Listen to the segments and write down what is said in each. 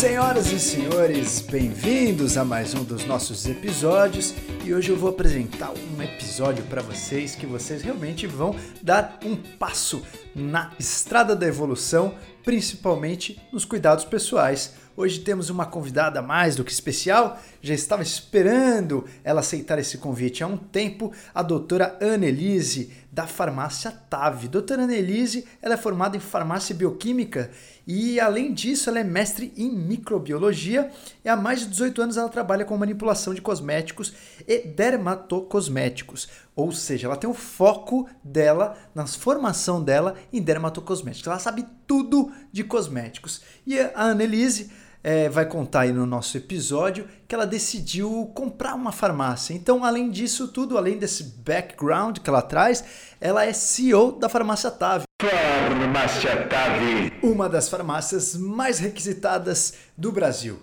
Senhoras e senhores, bem-vindos a mais um dos nossos episódios e hoje eu vou apresentar um episódio para vocês que vocês realmente vão dar um passo na estrada da evolução, principalmente nos cuidados pessoais. Hoje temos uma convidada mais do que especial, já estava esperando ela aceitar esse convite há um tempo, a doutora Annelise, da farmácia TAV. Doutora Annelise, ela é formada em farmácia bioquímica e, além disso, ela é mestre em microbiologia e há mais de 18 anos ela trabalha com manipulação de cosméticos e dermatocosméticos. Ou seja, ela tem o foco dela, na formação dela em dermatocosméticos. Ela sabe tudo de cosméticos. E a Annelise é, vai contar aí no nosso episódio que ela decidiu comprar uma farmácia. Então, além disso tudo, além desse background que ela traz, ela é CEO da Farmácia Tave. Farmácia Tave. Uma das farmácias mais requisitadas do Brasil.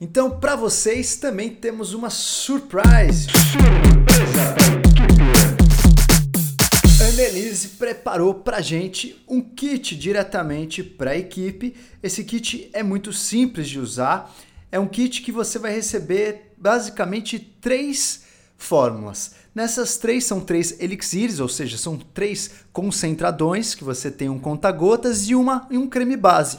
Então, para vocês também temos uma surprise. Surpresa Annelise preparou para gente um kit diretamente para a equipe. Esse kit é muito simples de usar. É um kit que você vai receber basicamente três fórmulas. Nessas três são três elixires, ou seja, são três concentradões que você tem um conta-gotas e, uma, e um creme base.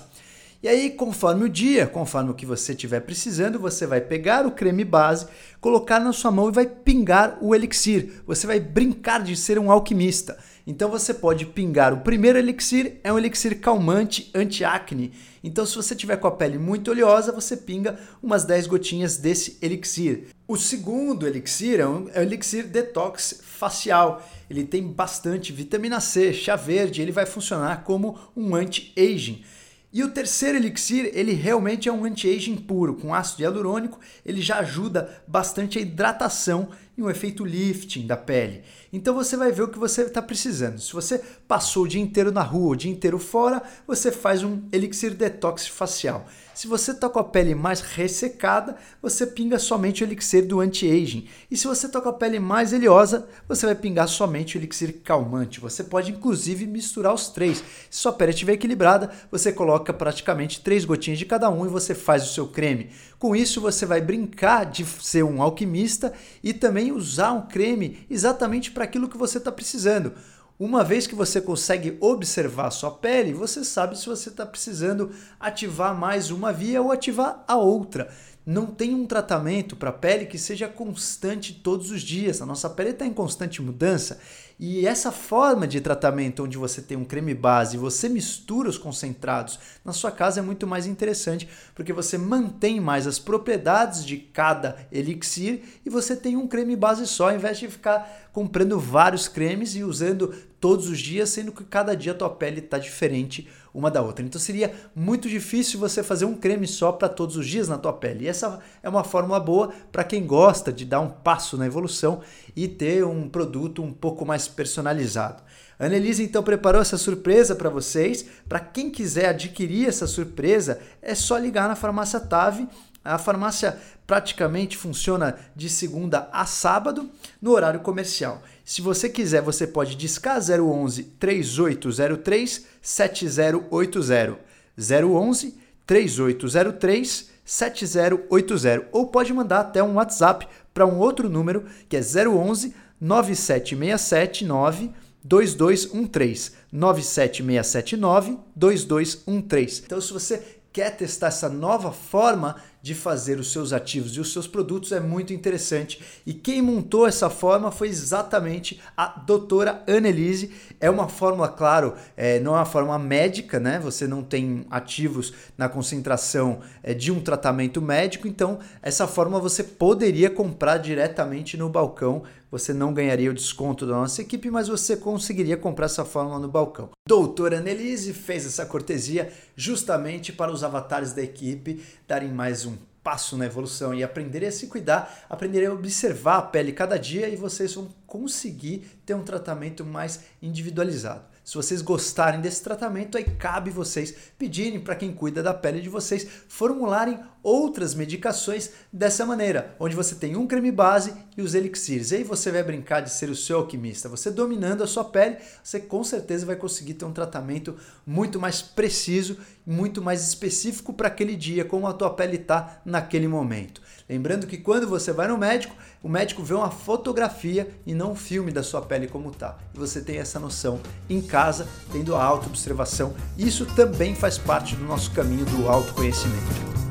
E aí, conforme o dia, conforme o que você estiver precisando, você vai pegar o creme base, colocar na sua mão e vai pingar o elixir. Você vai brincar de ser um alquimista. Então você pode pingar o primeiro elixir, é um elixir calmante, anti-acne. Então se você tiver com a pele muito oleosa, você pinga umas 10 gotinhas desse elixir. O segundo elixir é um, é um elixir detox facial. Ele tem bastante vitamina C, chá verde, ele vai funcionar como um anti-aging. E o terceiro elixir, ele realmente é um anti-aging puro, com ácido hialurônico, ele já ajuda bastante a hidratação e um efeito lifting da pele. Então você vai ver o que você está precisando. Se você passou o dia inteiro na rua, o dia inteiro fora, você faz um elixir detox facial. Se você está com a pele mais ressecada, você pinga somente o elixir do anti-aging. E se você está com a pele mais oleosa, você vai pingar somente o elixir calmante. Você pode inclusive misturar os três. Se sua pele estiver equilibrada, você coloca praticamente três gotinhas de cada um e você faz o seu creme. Com isso, você vai brincar de ser um alquimista e também usar um creme exatamente para aquilo que você está precisando. Uma vez que você consegue observar sua pele, você sabe se você está precisando ativar mais uma via ou ativar a outra. Não tem um tratamento para a pele que seja constante todos os dias. A nossa pele está em constante mudança e essa forma de tratamento, onde você tem um creme base e você mistura os concentrados na sua casa, é muito mais interessante, porque você mantém mais as propriedades de cada elixir e você tem um creme base só, ao invés de ficar comprando vários cremes e usando todos os dias, sendo que cada dia a tua pele está diferente uma da outra. Então seria muito difícil você fazer um creme só para todos os dias na tua pele. E essa é uma fórmula boa para quem gosta de dar um passo na evolução e ter um produto um pouco mais personalizado. A Annelise então preparou essa surpresa para vocês. Para quem quiser adquirir essa surpresa, é só ligar na farmácia Tave a farmácia praticamente funciona de segunda a sábado no horário comercial. Se você quiser, você pode discar 011 3803 7080. 011 3803 7080 ou pode mandar até um WhatsApp para um outro número que é 011 97679 2213 97679 2213. Então se você quer testar essa nova forma de fazer os seus ativos e os seus produtos é muito interessante. E quem montou essa forma foi exatamente a doutora Annelise. É uma fórmula, claro, é, não é uma fórmula médica, né? Você não tem ativos na concentração é, de um tratamento médico, então essa fórmula você poderia comprar diretamente no balcão. Você não ganharia o desconto da nossa equipe, mas você conseguiria comprar essa fórmula no balcão. Doutora Annelise fez essa cortesia justamente para os avatares da equipe darem mais um passo na evolução e aprenderem a se cuidar, aprenderem a observar a pele cada dia e vocês vão conseguir ter um tratamento mais individualizado. Se vocês gostarem desse tratamento, aí cabe vocês pedirem para quem cuida da pele de vocês formularem outras medicações dessa maneira, onde você tem um creme base e os elixirs. E aí você vai brincar de ser o seu alquimista. Você dominando a sua pele, você com certeza vai conseguir ter um tratamento muito mais preciso, muito mais específico para aquele dia, como a tua pele está naquele momento. Lembrando que quando você vai no médico, o médico vê uma fotografia e não um filme da sua pele como tá. E você tem essa noção em casa, tendo a autoobservação. Isso também faz parte do nosso caminho do autoconhecimento.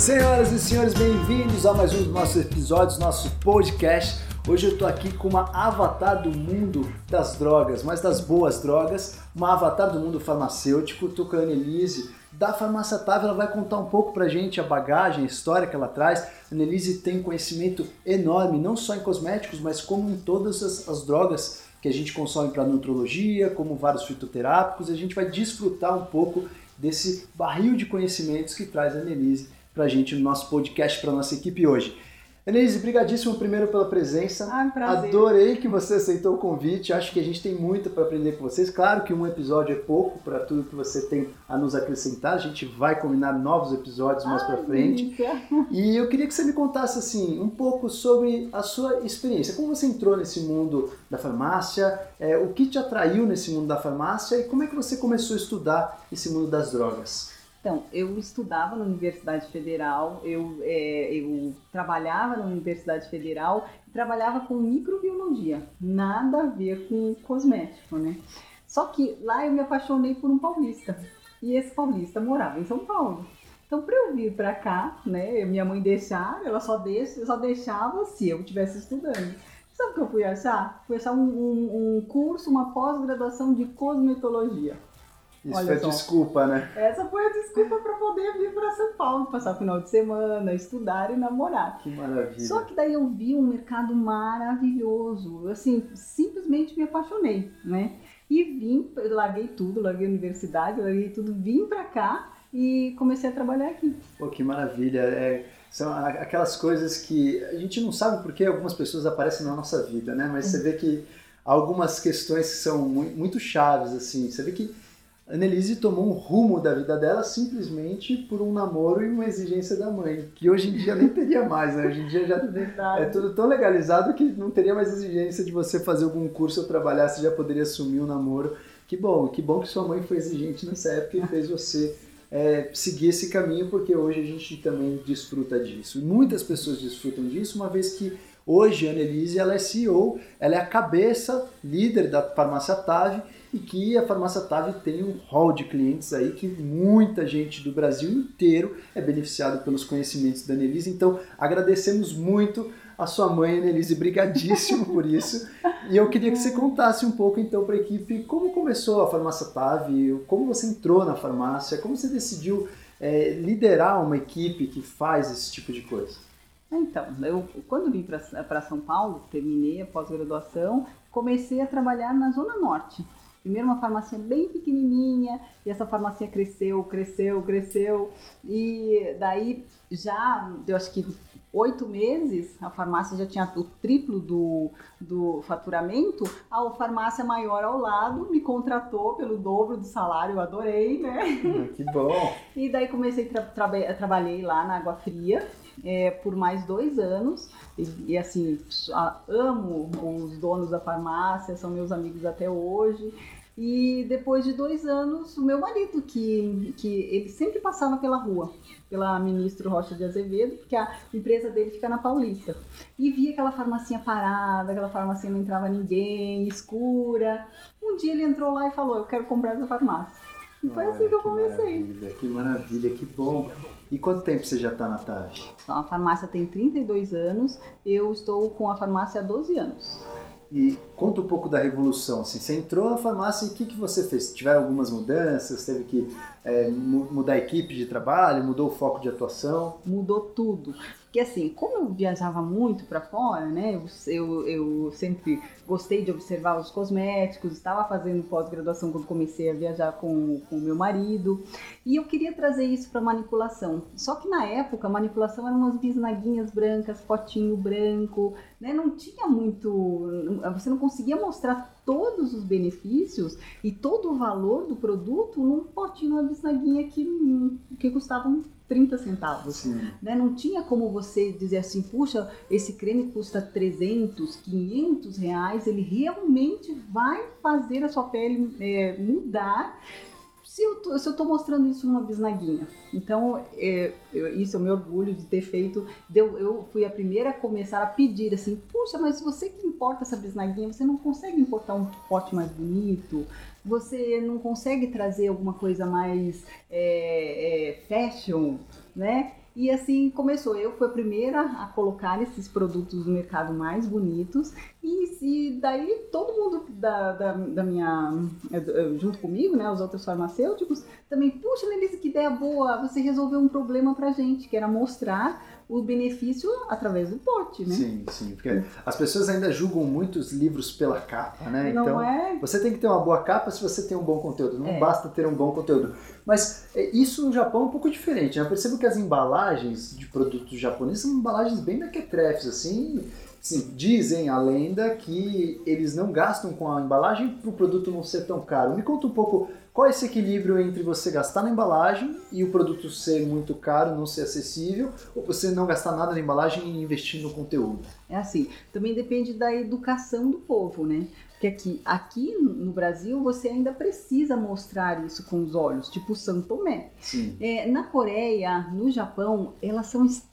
Senhoras e senhores, bem-vindos a mais um dos nossos episódios, nosso podcast. Hoje eu tô aqui com uma avatar do mundo das drogas, mas das boas drogas, uma avatar do mundo farmacêutico, tô com a da Farmácia Tave, ela vai contar um pouco pra gente a bagagem, a história que ela traz. A Annelise tem um conhecimento enorme, não só em cosméticos, mas como em todas as, as drogas que a gente consome para nutrologia, como vários fitoterápicos. A gente vai desfrutar um pouco desse barril de conhecimentos que traz a Annelise para a gente no nosso podcast, para nossa equipe hoje. Denise, brigadíssimo primeiro pela presença. Ah, prazer. Adorei que você aceitou o convite. Acho que a gente tem muito para aprender com vocês. Claro que um episódio é pouco para tudo que você tem a nos acrescentar. A gente vai combinar novos episódios mais para frente. E eu queria que você me contasse assim um pouco sobre a sua experiência. Como você entrou nesse mundo da farmácia? É, o que te atraiu nesse mundo da farmácia e como é que você começou a estudar esse mundo das drogas? Então, eu estudava na Universidade Federal, eu, é, eu trabalhava na Universidade Federal trabalhava com microbiologia, nada a ver com cosmético, né? Só que lá eu me apaixonei por um paulista e esse paulista morava em São Paulo. Então, para eu vir para cá, né, minha mãe deixar, ela só, deixa, só deixava se eu estivesse estudando. Sabe o que eu fui achar? Fui achar um, um, um curso, uma pós-graduação de cosmetologia. Isso Olha foi só. desculpa, né? Essa foi a desculpa para poder vir para São Paulo, passar o final de semana, estudar e namorar. Que maravilha. Só que daí eu vi um mercado maravilhoso, assim, simplesmente me apaixonei, né? E vim, larguei tudo, larguei a universidade, larguei tudo, vim para cá e comecei a trabalhar aqui. Pô, que maravilha. É, são aquelas coisas que a gente não sabe porque algumas pessoas aparecem na nossa vida, né? Mas você vê que algumas questões que são mu- muito chaves, assim. Você vê que Annelise tomou um rumo da vida dela simplesmente por um namoro e uma exigência da mãe, que hoje em dia nem teria mais, né? Hoje em dia já Verdade. é tudo tão legalizado que não teria mais exigência de você fazer algum curso ou trabalhar, você já poderia assumir um namoro. Que bom, que bom que sua mãe foi exigente nessa época e fez você é, seguir esse caminho, porque hoje a gente também desfruta disso. E muitas pessoas desfrutam disso, uma vez que hoje a Annelise ela é CEO, ela é a cabeça, líder da farmácia Tave, e que a farmácia Tave tem um hall de clientes aí que muita gente do Brasil inteiro é beneficiado pelos conhecimentos da Annelise. Então, agradecemos muito a sua mãe, Annelise, brigadíssimo por isso. E eu queria que você contasse um pouco então para a equipe como começou a farmácia Tave, como você entrou na farmácia, como você decidiu é, liderar uma equipe que faz esse tipo de coisa. Então, eu quando vim para São Paulo, terminei a pós-graduação, comecei a trabalhar na Zona Norte. Primeiro uma farmácia bem pequenininha, e essa farmácia cresceu, cresceu, cresceu, e daí já, eu acho que oito meses, a farmácia já tinha o triplo do, do faturamento, a farmácia maior ao lado me contratou pelo dobro do salário, eu adorei, né? que bom! E daí comecei, tra traba- trabalhei lá na Água Fria é, por mais dois anos. E, e, assim, a- amo os donos da farmácia, são meus amigos até hoje. E depois de dois anos, o meu marido, que, que ele sempre passava pela rua, pela ministro Rocha de Azevedo, porque a empresa dele fica na Paulista. E via aquela farmacinha parada, aquela farmacinha não entrava ninguém, escura. Um dia ele entrou lá e falou: Eu quero comprar essa farmácia. E foi assim que eu comecei. Maravilha, que maravilha, que bom. E quanto tempo você já está na TAV? Então, a farmácia tem 32 anos, eu estou com a farmácia há 12 anos. E conta um pouco da revolução. Assim, você entrou na farmácia e o que, que você fez? Tiveram algumas mudanças? Teve que é, mu- mudar a equipe de trabalho? Mudou o foco de atuação? Mudou tudo. Que assim, como eu viajava muito para fora, né? Eu, eu, eu, sempre gostei de observar os cosméticos, estava fazendo pós-graduação quando comecei a viajar com o meu marido, e eu queria trazer isso para manipulação. Só que na época, a manipulação eram umas bisnaguinhas brancas, potinho branco, né? Não tinha muito. Você não conseguia mostrar todos os benefícios e todo o valor do produto num potinho, uma bisnaguinha que, que custavam 30 centavos. Né? Não tinha como você dizer assim, puxa, esse creme custa 300, 500 reais, ele realmente vai fazer a sua pele é, mudar se eu, tô mostrando isso numa bisnaguinha. Então, é, eu, isso é o meu orgulho de ter feito. Deu, eu fui a primeira a começar a pedir assim: puxa, mas você que importa essa bisnaguinha, você não consegue importar um pote mais bonito? Você não consegue trazer alguma coisa mais é, é, fashion, né? E assim começou. Eu fui a primeira a colocar esses produtos no mercado mais bonitos. E, e daí todo mundo da, da, da, minha. junto comigo, né? Os outros farmacêuticos, também, puxa, Lenise, que ideia boa! Você resolveu um problema pra gente, que era mostrar o benefício através do pote, né? Sim, sim. Porque as pessoas ainda julgam muitos livros pela capa, né? Não então, é... você tem que ter uma boa capa se você tem um bom conteúdo. Não É. basta ter um bom conteúdo. Mas é, isso no Japão é um pouco diferente. né? Eu percebo que as embalagens de produtos japoneses são embalagens bem mequetrefes, assim. Assim, dizem a lenda que eles não gastam com a embalagem para o produto não ser tão caro. Me conta um pouco qual é esse equilíbrio entre você gastar na embalagem e o produto ser muito caro, não ser acessível, ou você não gastar nada na embalagem e investir no conteúdo. É assim, também depende da educação do povo, né? Porque aqui, aqui no Brasil você ainda precisa mostrar isso com os olhos, tipo São Tomé. Sim. É, na Coreia, no Japão, elas são extremamente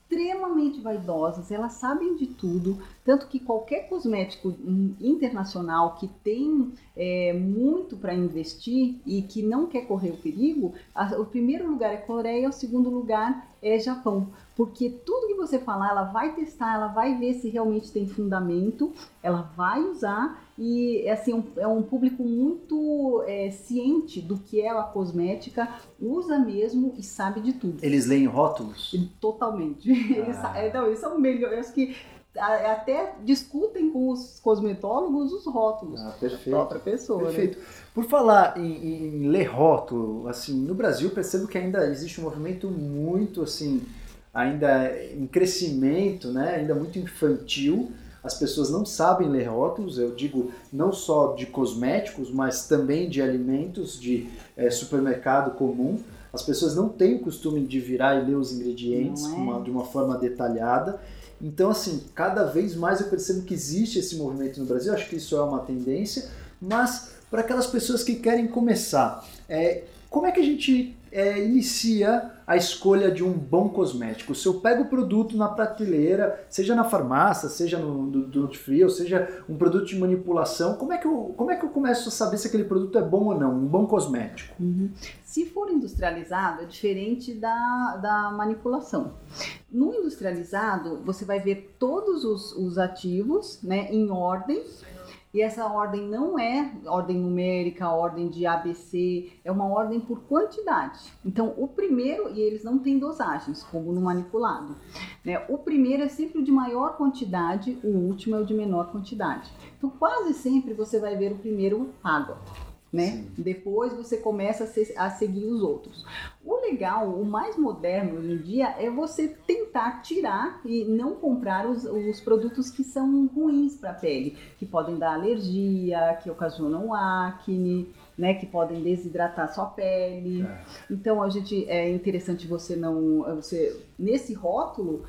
vaidosas, elas sabem de tudo, tanto que qualquer cosmético internacional que tem é, muito para investir e que não quer correr o perigo, a- o primeiro lugar é Coreia, o segundo lugar é Japão. Porque tudo que você falar, ela vai testar, ela vai ver se realmente tem fundamento, ela vai usar e é assim, um- é um público muito é, ciente do que é a cosmética, usa mesmo e sabe de tudo. Eles leem rótulos? Totalmente. Eles, Ah. sa- é, não, eles são melhores que até discutem com os cosmetólogos os rótulos. Ah, perfeito. própria pessoa. né? Perfeito. Por falar em, em ler rótulo, assim, no Brasil percebo que ainda existe um movimento muito assim, ainda em crescimento, né? Ainda muito infantil. As pessoas não sabem ler rótulos, eu digo não só de cosméticos, mas também de alimentos de eh, supermercado comum. As pessoas não têm o costume de virar e ler os ingredientes é? uma- de uma forma detalhada. Então, assim, cada vez mais eu percebo que existe esse movimento no Brasil, acho que isso é uma tendência, mas para aquelas pessoas que querem começar, é, como é que a gente é, inicia a escolha de um bom cosmético? Se eu pego o produto na prateleira, seja na farmácia, seja no Duty Free, ou seja um produto de manipulação, como é, que eu, como é que eu começo a saber se aquele produto é bom ou não, um bom cosmético? Uhum. Se for industrializado, é diferente da, da manipulação. No industrializado, você vai ver todos os, os ativos né, em ordem. E essa ordem não é ordem numérica, ordem de ABC, é uma ordem por quantidade. Então, o primeiro, e eles não têm dosagens, como no manipulado. né? O primeiro é sempre o de maior quantidade, o último é o de menor quantidade. Então, quase sempre você vai ver o primeiro água né? Sim. Depois você começa a, se- a seguir os outros. O legal, o mais moderno hoje em dia é você tentar tirar e não comprar os, os produtos que são ruins para a pele, que podem dar alergia, que ocasionam acne, né? Que podem desidratar sua pele. É. Então a gente é interessante você não, você nesse rótulo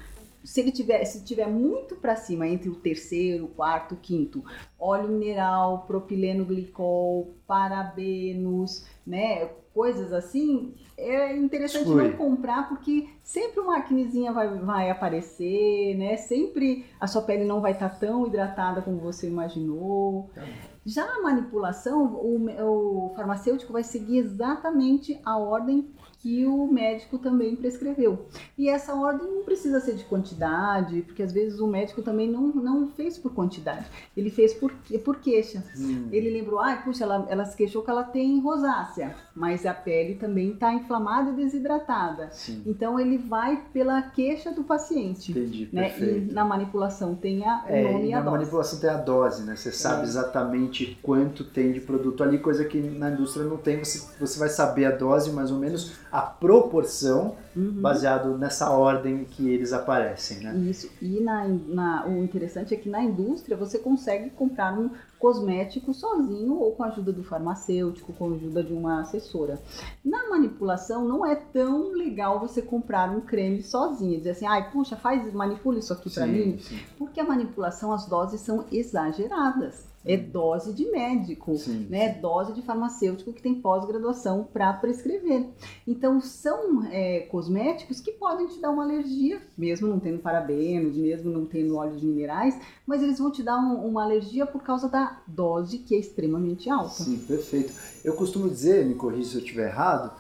se ele tiver, se tiver muito para cima, entre o terceiro, o quarto, o quinto, óleo mineral, propileno glicol, parabenos, né, coisas assim, é interessante não comprar porque sempre uma acnezinha vai, vai aparecer, né? Sempre a sua pele não vai estar tão hidratada como você imaginou. Tá. Já a manipulação, o, o farmacêutico vai seguir exatamente a ordem que o médico também prescreveu. E essa ordem não precisa ser de quantidade, porque às vezes o médico também não, não fez por quantidade, ele fez por, por queixa. Hum. Ele lembrou, ah, puxa, ela, ela se queixou que ela tem rosácea, mas a pele também está inflamada e desidratada. Sim, Então ele vai pela queixa do paciente. entendi, Né? perfeito. E na manipulação tem a, o É, nome e a na dose. manipulação tem a dose, né? Você sabe É. exatamente quanto tem de produto ali, coisa que na indústria não tem. Você, você vai saber a dose, mais ou menos a proporção, Uhum. baseado nessa ordem que eles aparecem, né? Isso. E na, na- o interessante é que na indústria você consegue comprar um cosmético sozinho ou com a ajuda do farmacêutico, com a ajuda de uma assessora. Na manipulação não é tão legal você comprar um creme sozinho, dizer assim, ai, puxa, faz, manipula isso aqui pra mim, sim, porque a manipulação, as doses são exageradas. É dose de médico, sim. né? Dose de farmacêutico que tem pós-graduação para prescrever. Então, são é, cosméticos que podem te dar uma alergia, mesmo não tendo parabenos, mesmo não tendo óleos minerais, mas eles vão te dar um- uma alergia por causa da dose que é extremamente alta. Sim, perfeito. Eu costumo dizer, me corrija se eu estiver errado,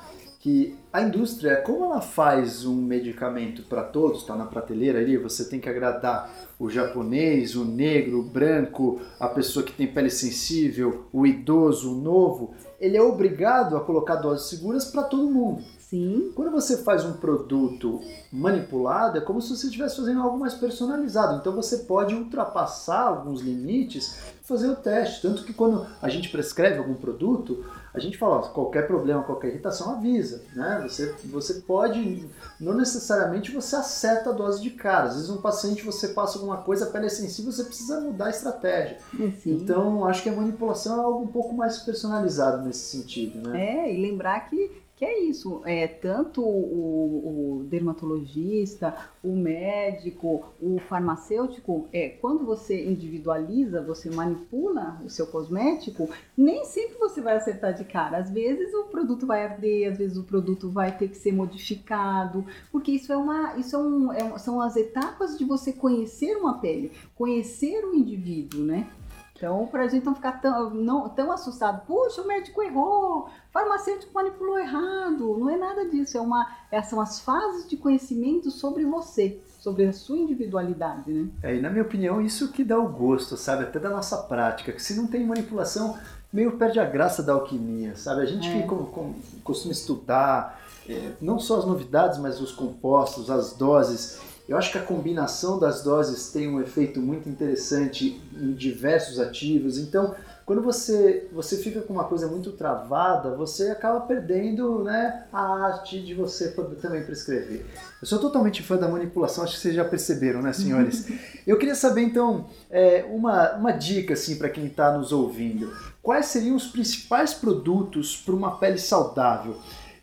que a indústria, como ela faz um medicamento para todos, está na prateleira ali, você tem que agradar o japonês, o negro, o branco, a pessoa que tem pele sensível, o idoso, o novo, ele é obrigado a colocar doses seguras para todo mundo. Sim, Quando você faz um produto manipulado, é como se você estivesse fazendo algo mais personalizado. Então você pode ultrapassar alguns limites e fazer o teste. Tanto que quando a gente prescreve algum produto, a gente fala, ó, qualquer problema, qualquer irritação, avisa. Né? Você, você pode, não necessariamente você acerta a dose de cara. Às vezes um paciente você passa alguma coisa, a pele é sensível, você precisa mudar a estratégia. sim. Então acho que a manipulação é algo um pouco mais personalizado nesse sentido. Né? É, e lembrar que, que é isso, é tanto o, o dermatologista, o médico, o farmacêutico, é, quando você individualiza, você manipula o seu cosmético, nem sempre você vai acertar de cara. Às vezes o produto vai arder, às vezes o produto vai ter que ser modificado, porque isso é uma, isso é um, é são as etapas de você conhecer uma pele, conhecer o indivíduo, né? Então, para a gente não ficar tão, não, tão assustado, puxa, o médico errou, o farmacêutico manipulou errado. Não é nada disso, é uma, são as fases de conhecimento sobre você, sobre a sua individualidade, né? É, e na minha opinião, isso que dá o gosto, sabe? Até da nossa prática. Que se não tem manipulação, meio perde a graça da alquimia, sabe? A gente É. que com- com- costuma estudar é, não só as novidades, mas os compostos, as doses. Eu acho que a combinação das doses tem um efeito muito interessante em diversos ativos. Então, quando você, você fica com uma coisa muito travada, você acaba perdendo né, a arte de você poder também prescrever. Eu sou totalmente fã da manipulação, acho que vocês já perceberam, né, senhores? Eu queria saber, então, é, uma, uma dica assim, para quem está nos ouvindo. Quais seriam os principais produtos para uma pele saudável?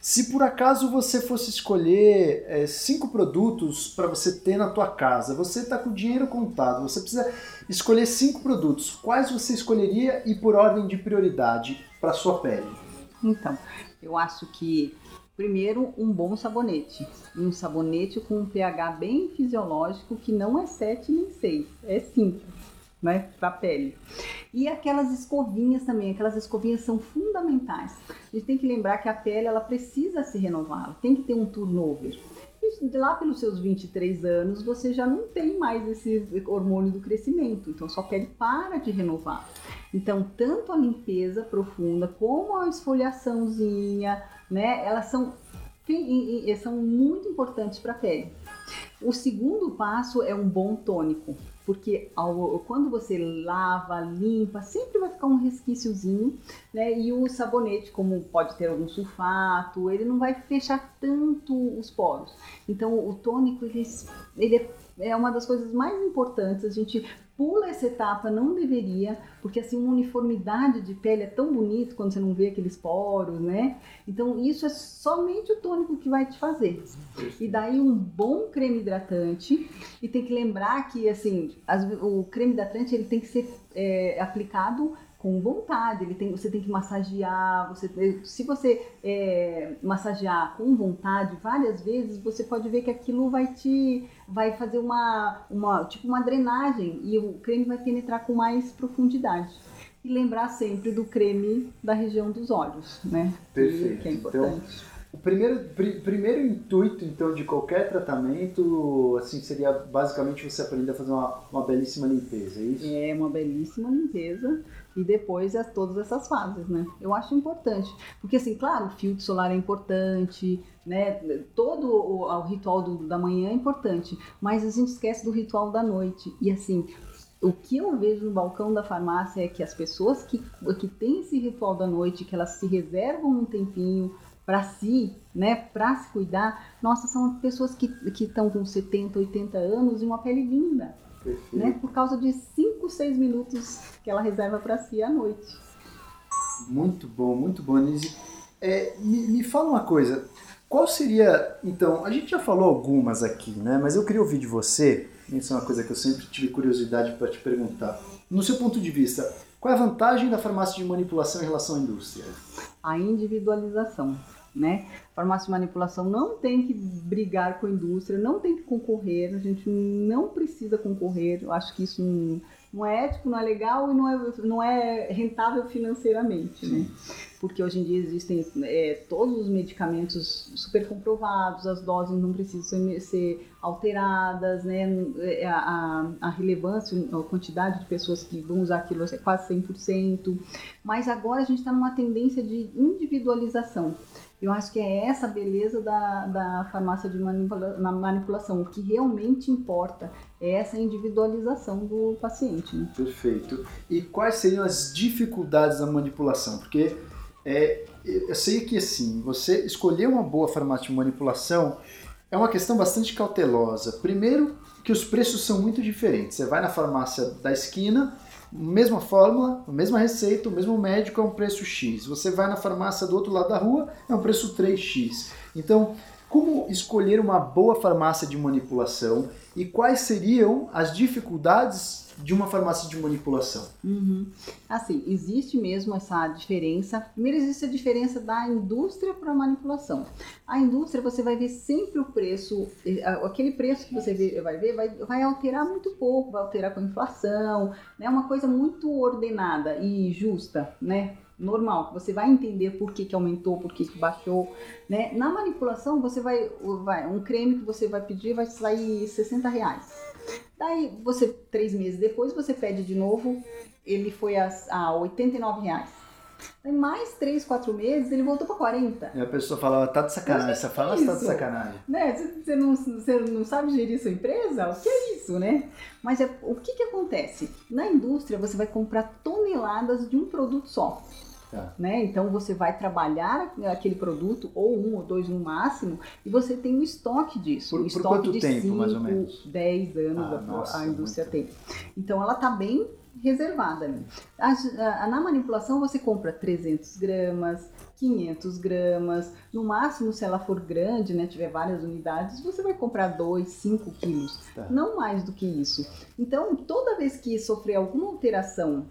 Se por acaso você fosse escolher é, cinco produtos para você ter na tua casa, você está com o dinheiro contado, você precisa escolher cinco produtos. Quais você escolheria e por ordem de prioridade para sua pele? Então, eu acho que primeiro um bom sabonete, um sabonete com um pH bem fisiológico que não é 7 nem 6, é 5, né, para pele. E aquelas escovinhas também, aquelas escovinhas são fundamentais. A gente tem que lembrar que a pele ela precisa se renovar, tem que ter um turnover. Lá pelos seus 23 anos, você já não tem mais esse hormônio do crescimento, então sua pele para de renovar. Então, tanto a limpeza profunda como a esfoliaçãozinha, né, elas são, são muito importantes para a pele. O segundo passo é um bom tônico, porque ao- quando você lava, limpa, sempre vai ficar um resquíciozinho, né? E o sabonete, como pode ter algum sulfato, ele não vai fechar tanto os poros. Então, o tônico, ele, ele é é uma das coisas mais importantes. A gente pula essa etapa, não deveria, porque assim, uma uniformidade de pele é tão bonito quando você não vê aqueles poros, né? Então, isso é somente o tônico que vai te fazer. E daí um bom creme hidratante. E tem que lembrar que assim, as- o creme hidratante ele tem que ser é, aplicado com vontade. Ele tem, você tem que massagear. Você, se você é, massagear com vontade várias vezes, você pode ver que aquilo vai te vai fazer uma, uma tipo uma drenagem e o creme vai penetrar com mais profundidade. E lembrar sempre do creme da região dos olhos, né? Perfeito. Que é Então, importante. o primeiro, pri- primeiro intuito, então, de qualquer tratamento, assim, seria basicamente você aprender a fazer uma, uma belíssima limpeza, é isso? É uma belíssima limpeza e depois é todas essas fases, né? Eu acho importante, porque assim, claro, o filtro solar é importante, né? Todo o, o ritual do- da manhã é importante, mas a gente esquece do ritual da noite. E assim, o que eu vejo no balcão da farmácia é que as pessoas que, que têm esse ritual da noite, que elas se reservam um tempinho para si, né, para se cuidar, nossa, são pessoas que que estão com 70, 80 anos e uma pele linda Perfeito. né? Por causa de 5, 6 minutos que ela reserva para si à noite. Muito bom, muito bom, Nise. É, me, me fala uma coisa, qual seria, então, a gente já falou algumas aqui, né? Mas eu queria ouvir de você, isso é uma coisa que eu sempre tive curiosidade para te perguntar. No seu ponto de vista, qual é a vantagem da farmácia de manipulação em relação à indústria? A individualização, né? Farmácia de manipulação não tem que brigar com a indústria, não tem que concorrer, a gente não precisa concorrer. Eu acho que isso não, não é ético, não é legal e não é, não é rentável financeiramente, né? Porque hoje em dia existem é, todos os medicamentos super comprovados, as doses não precisam ser, ser alteradas, né? É, A, a, a relevância, a quantidade de pessoas que vão usar aquilo é quase 100%. Mas agora a gente está numa tendência de individualização. Eu acho que é essa beleza da, da farmácia de manipula na manipulação. O que realmente importa é essa individualização do paciente. Né? Perfeito. E quais seriam as dificuldades da manipulação? Porque é, eu sei que assim, você escolher uma boa farmácia de manipulação é uma questão bastante cautelosa. Primeiro, que os preços são muito diferentes. Você vai na farmácia da esquina, mesma fórmula, a mesma receita, o mesmo médico é um preço X. Você vai na farmácia do outro lado da rua, é um preço 3X. Então, como escolher uma boa farmácia de manipulação e quais seriam as dificuldades de uma farmácia de manipulação? Uhum. Assim, existe mesmo essa diferença. Primeiro, existe a diferença da indústria para a manipulação. A indústria, você vai ver sempre o preço, aquele preço que você vai ver, vai, vai alterar muito pouco, vai alterar com a inflação, né? Uma coisa muito ordenada e justa, né? Normal, você vai entender por que, que aumentou, por que, que baixou, né? Na manipulação, você vai, vai, um creme que você vai pedir vai sair 60 reais. Daí, você, três meses depois, você pede de novo, ele foi a, a 89 reais. Daí, mais três, quatro meses, ele voltou para 40. E a pessoa fala, tá de sacanagem, essa farmácia tá de sacanagem. Né? Você- Você não, você não sabe gerir sua empresa? O que é isso, né? Mas é, o que, que acontece? Na indústria, você vai comprar toneladas de um produto só. Tá. Né? Então você vai trabalhar aquele produto, ou um ou dois no máximo, e você tem um estoque disso. Por- um por estoque quanto de tempo, 5, mais ou menos? 10 anos Ah, a- nossa, a indústria tem. Então ela está bem reservada ali. Na manipulação você compra 300 gramas, 500 gramas, no máximo se ela for grande, né, tiver várias unidades, você vai comprar 2, 5 quilos, Tá. não mais do que isso. Então toda vez que sofrer alguma alteração,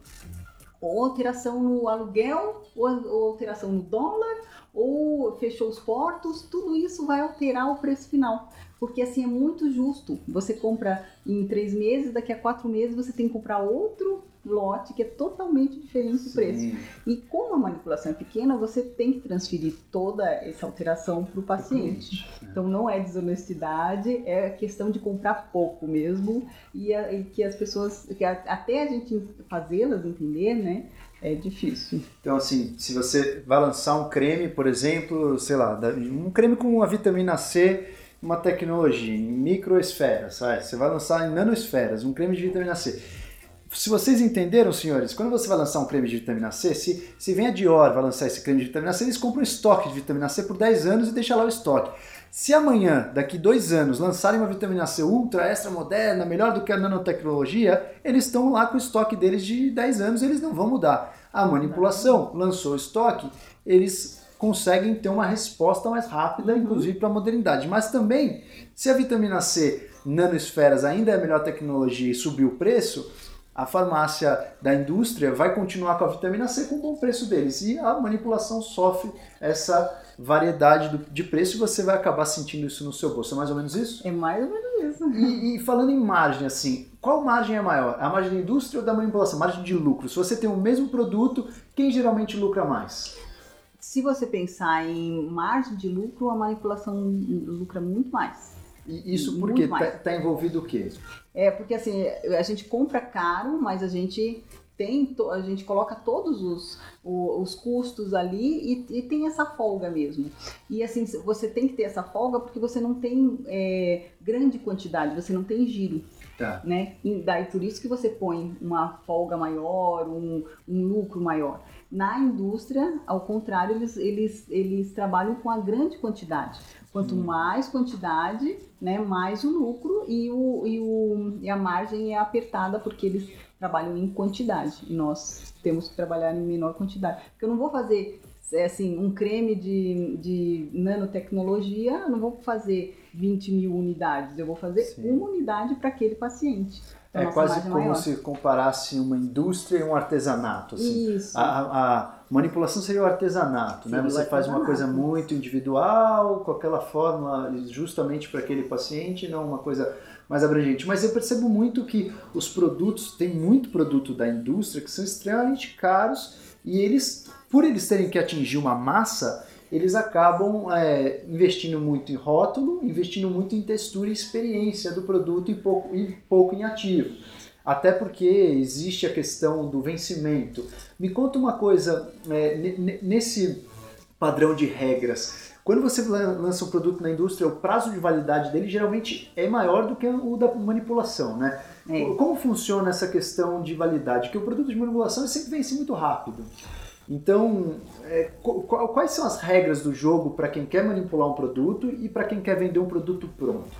ou alteração no aluguel, ou, ou alteração no dólar, ou fechou os portos, tudo isso vai alterar o preço final. Porque assim é muito justo. Você compra em três meses, daqui a quatro meses você tem que comprar outro lote que é totalmente diferente do preço. E como a manipulação é pequena, você tem que transferir toda essa alteração para o paciente. Então não é desonestidade, é questão de comprar pouco mesmo e, a- e que as pessoas, que a- até a gente fazê-las entender, né, é difícil. Então, assim, se você vai lançar um creme, por exemplo, sei lá, um creme com uma vitamina C, uma tecnologia em microesferas, sabe? Você vai lançar em nanosferas, um creme de vitamina C. Se vocês entenderam, senhores, quando você vai lançar um creme de vitamina C, se, se vem a Dior vai lançar esse creme de vitamina C, eles compram estoque de vitamina C por 10 anos e deixam lá o estoque. Se amanhã, daqui dois anos, lançarem uma vitamina C ultra, extra moderna, melhor do que a nanotecnologia, eles estão lá com o estoque deles de 10 anos, eles não vão mudar. A manipulação lançou o estoque, eles conseguem ter uma resposta mais rápida, inclusive para a modernidade. Mas também, se a vitamina C nanosferas ainda é a melhor tecnologia e subir o preço, a farmácia da indústria vai continuar com a vitamina C com o bom preço deles. E a manipulação sofre essa variedade de preço e você vai acabar sentindo isso no seu bolso. É mais ou menos isso? É mais ou menos isso. E, e falando em margem, assim, qual margem é maior? A margem da indústria ou da manipulação? Margem de lucro. Se você tem o mesmo produto, quem geralmente lucra mais? se você pensar em margem de lucro, a manipulação lucra muito mais. E isso porque mais. tá, envolvido o quê? É, porque assim, a gente compra caro, mas a gente tem, a gente coloca todos os, os custos ali e, e tem essa folga mesmo. E assim, você tem que ter essa folga porque você não tem é, grande quantidade, você não tem giro, Tá. né? E daí por isso que você põe uma folga maior, um, um lucro maior. Na indústria, ao contrário, eles, eles, eles trabalham com a grande quantidade. Quanto mais quantidade, né, mais o lucro e, o, e, o, e a margem é apertada porque eles trabalham em quantidade e nós temos que trabalhar em menor quantidade. Porque eu não vou fazer é, assim, um creme de, de nanotecnologia, eu não vou fazer 20 mil unidades, eu vou fazer Sim. uma unidade para aquele paciente. É quase como maior. se comparasse uma indústria e um artesanato. Assim. Isso. A, a- manipulação seria o artesanato, né? Você faz uma coisa artesanato. muito individual, com aquela fórmula justamente para aquele paciente, não uma coisa mais abrangente. Mas eu percebo muito que os produtos, tem muito produto da indústria que são extremamente caros e eles, por eles terem que atingir uma massa, eles acabam é, investindo muito em rótulo, investindo muito em textura e experiência do produto e pouco, e pouco em ativo. Até porque existe a questão do vencimento. Me conta uma coisa, é, ne- ne- nesse padrão de regras, quando você lan- lança um produto na indústria, o prazo de validade dele geralmente é maior do que o da manipulação, né? É. Como funciona essa questão de validade? Que o produto de manipulação sempre vence muito rápido. Então, é, qu- qu- quais são as regras do jogo para quem quer manipular um produto e para quem quer vender um produto pronto?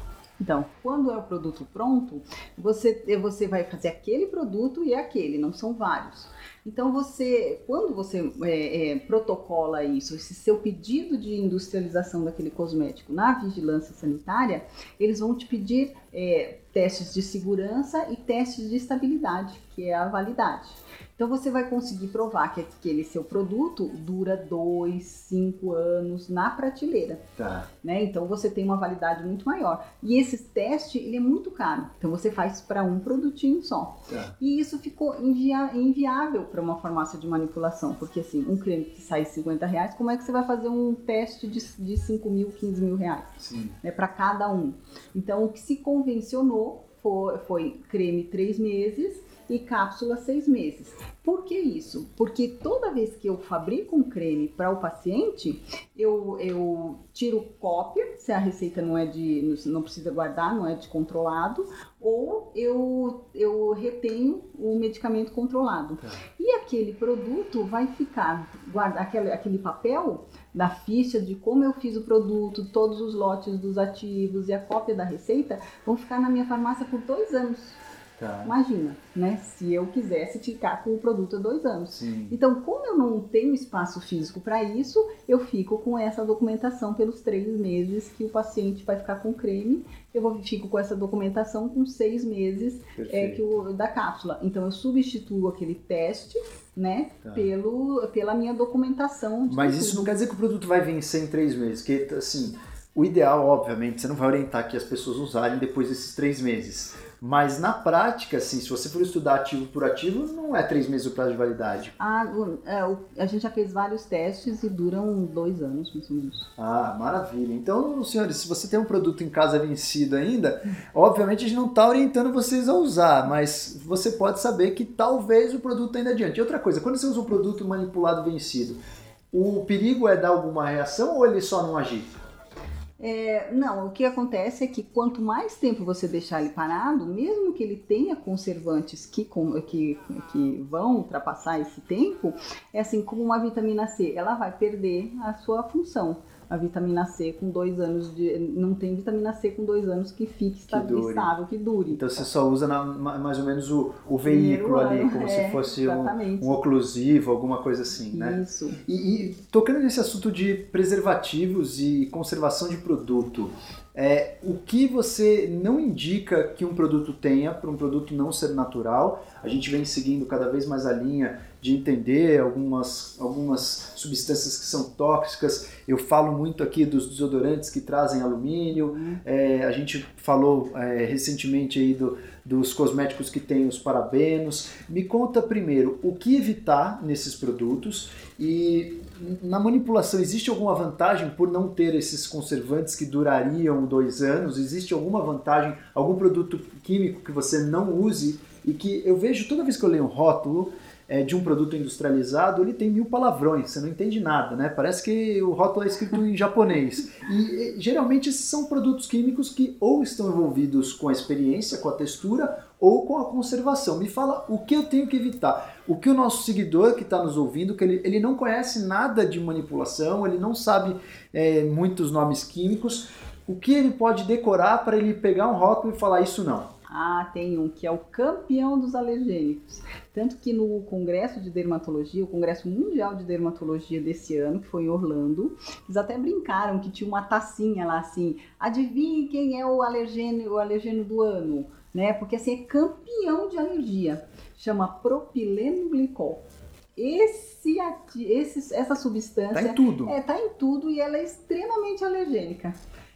Então, quando é o produto pronto, você, você vai fazer aquele produto e aquele, não são vários. Então, você, quando você é, é, protocola isso, esse seu pedido de industrialização daquele cosmético na vigilância sanitária, eles vão te pedir é, testes de segurança e testes de estabilidade, que é a validade. Então você vai conseguir provar que aquele seu produto dura dois, cinco anos na prateleira Tá. né? Então você tem uma validade muito maior. E esse teste, ele é muito caro. Então você faz para um produtinho só. Tá. E isso ficou invia- inviável para uma farmácia de manipulação, porque assim, um creme que sai 50 reais, como é que você vai fazer um teste de, de 5 mil, 15 mil reais? Sim. né, para cada um. Então, o que se convencionou foi, foi creme três meses e cápsula seis meses. Por que isso? Porque toda vez que eu fabrico um creme para o paciente, eu, eu tiro cópia, se a receita não é de, não precisa guardar, não é de controlado, ou eu, eu retenho o medicamento controlado. Tá. E aquele produto vai ficar, guarda, aquele, aquele papel da ficha de como eu fiz o produto, todos os lotes dos ativos e a cópia da receita vão ficar na minha farmácia por dois anos. Tá. Imagina, né? Se eu quisesse ficar com o produto há dois anos. Sim. Então, como eu não tenho espaço físico para isso, eu fico com essa documentação pelos três meses que o paciente vai ficar com o creme. Eu vou, fico com essa documentação com seis meses é, que o, da cápsula. Então, eu substituo aquele teste, né, Tá. pelo, pela minha documentação. de Mas isso não quer dizer que o produto vai vencer em três meses, que assim, o ideal, obviamente, você não vai orientar que as pessoas usarem depois desses três meses. Mas na prática, assim, se você for estudar ativo por ativo, não é três meses o prazo de validade. Ah, é, a gente já fez vários testes e duram dois anos, mais ou menos. Ah, maravilha. Então, senhores, se você tem um produto em casa vencido ainda, obviamente a gente não está orientando vocês a usar, mas você pode saber que talvez o produto ainda adiante. E outra coisa, quando você usa um produto manipulado vencido, o perigo é dar alguma reação ou ele só não agir? É, não, o que acontece é que quanto mais tempo você deixar ele parado, mesmo que ele tenha conservantes que, que, que vão ultrapassar esse tempo, é assim como uma vitamina C, ela vai perder a sua função. A vitamina C com dois anos de. Não tem vitamina C com dois anos que fique estável, que dure. Então você só usa na- ma- mais ou menos o, o veículo Primeiro ali, ano, como é, se fosse um, um oclusivo, alguma coisa assim, né? Isso. E, e tocando nesse assunto de preservativos e conservação de produto, é, o que você não indica que um produto tenha para um produto não ser natural? A gente vem seguindo cada vez mais a linha de entender algumas, algumas substâncias que são tóxicas. Eu falo muito aqui dos desodorantes que trazem alumínio. É, a gente falou é, recentemente aí do, dos cosméticos que têm os parabenos. Me conta primeiro o que evitar nesses produtos e na manipulação existe alguma vantagem por não ter esses conservantes que durariam dois anos? Existe alguma vantagem, algum produto químico que você não use e que eu vejo toda vez que eu leio um rótulo é, de um produto industrializado, ele tem mil palavrões, você não entende nada, né? Parece que o rótulo é escrito em japonês. E, geralmente esses são produtos químicos que ou estão envolvidos com a experiência, com a textura, ou com a conservação. Me fala o que eu tenho que evitar. O que o nosso seguidor que está nos ouvindo, que ele, ele não conhece nada de manipulação, ele não sabe é, muitos nomes químicos, o que ele pode decorar para ele pegar um rótulo e falar isso não? Ah, tem um que é o campeão dos alergênicos. Tanto que no Congresso de Dermatologia, o Congresso Mundial de Dermatologia desse ano, que foi em Orlando, eles até brincaram que tinha uma tacinha lá assim, adivinhe quem é o alergênio, o alergênio do ano, né? Porque assim é campeão de alergia. Chama propileno glicol. Esse, esse, essa substância tá em tudo. É, tá em tudo e ela é extremamente alergênica.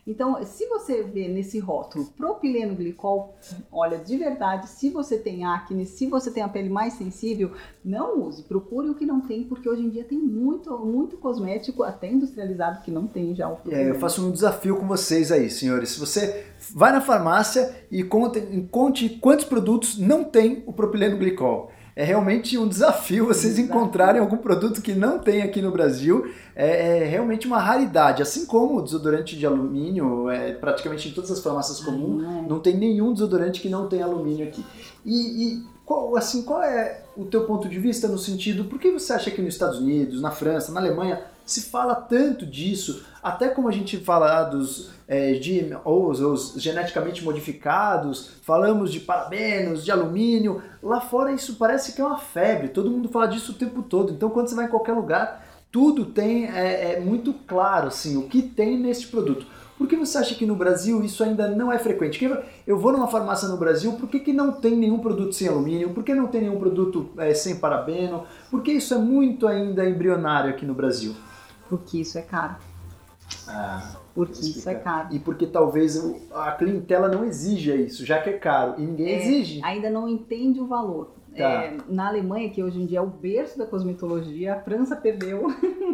Então, se você vê nesse rótulo propileno glicol, olha, de verdade, se você tem acne, se você tem a pele mais sensível, não use. Procure o que não tem, porque hoje em dia tem muito, muito cosmético, até industrializado, que não tem já o propileno. É, eu faço um desafio com vocês aí, senhores. Se você vai na farmácia e conte, conte quantos produtos não tem o propileno glicol é realmente um desafio vocês encontrarem algum produto que não tem aqui no Brasil. É, é, realmente uma raridade. Assim como o desodorante de alumínio, é, praticamente em todas as farmácias comuns, não tem nenhum desodorante que não tem alumínio aqui. E, e qual, assim, qual é o teu ponto de vista no sentido, por que você acha que nos Estados Unidos, na França, na Alemanha, se fala tanto disso, até como a gente fala dos é, GMOs, os geneticamente modificados, falamos de parabenos, de alumínio, lá fora isso parece que é uma febre, todo mundo fala disso o tempo todo, então quando você vai em qualquer lugar, tudo tem, é, é muito claro assim, o que tem neste produto. Por que você acha que no Brasil isso ainda não é frequente? Eu vou numa farmácia no Brasil, por que, que não tem nenhum produto sem alumínio? Por que não tem nenhum produto é, sem parabeno? Por que isso é muito ainda embrionário aqui no Brasil? Porque isso é caro. Ah, porque isso é caro. E porque talvez a clientela não exija isso, já que é caro. E ninguém É, exige. Ainda não entende o valor. Tá. É, na Alemanha, que hoje em dia é o berço da cosmetologia, a França perdeu.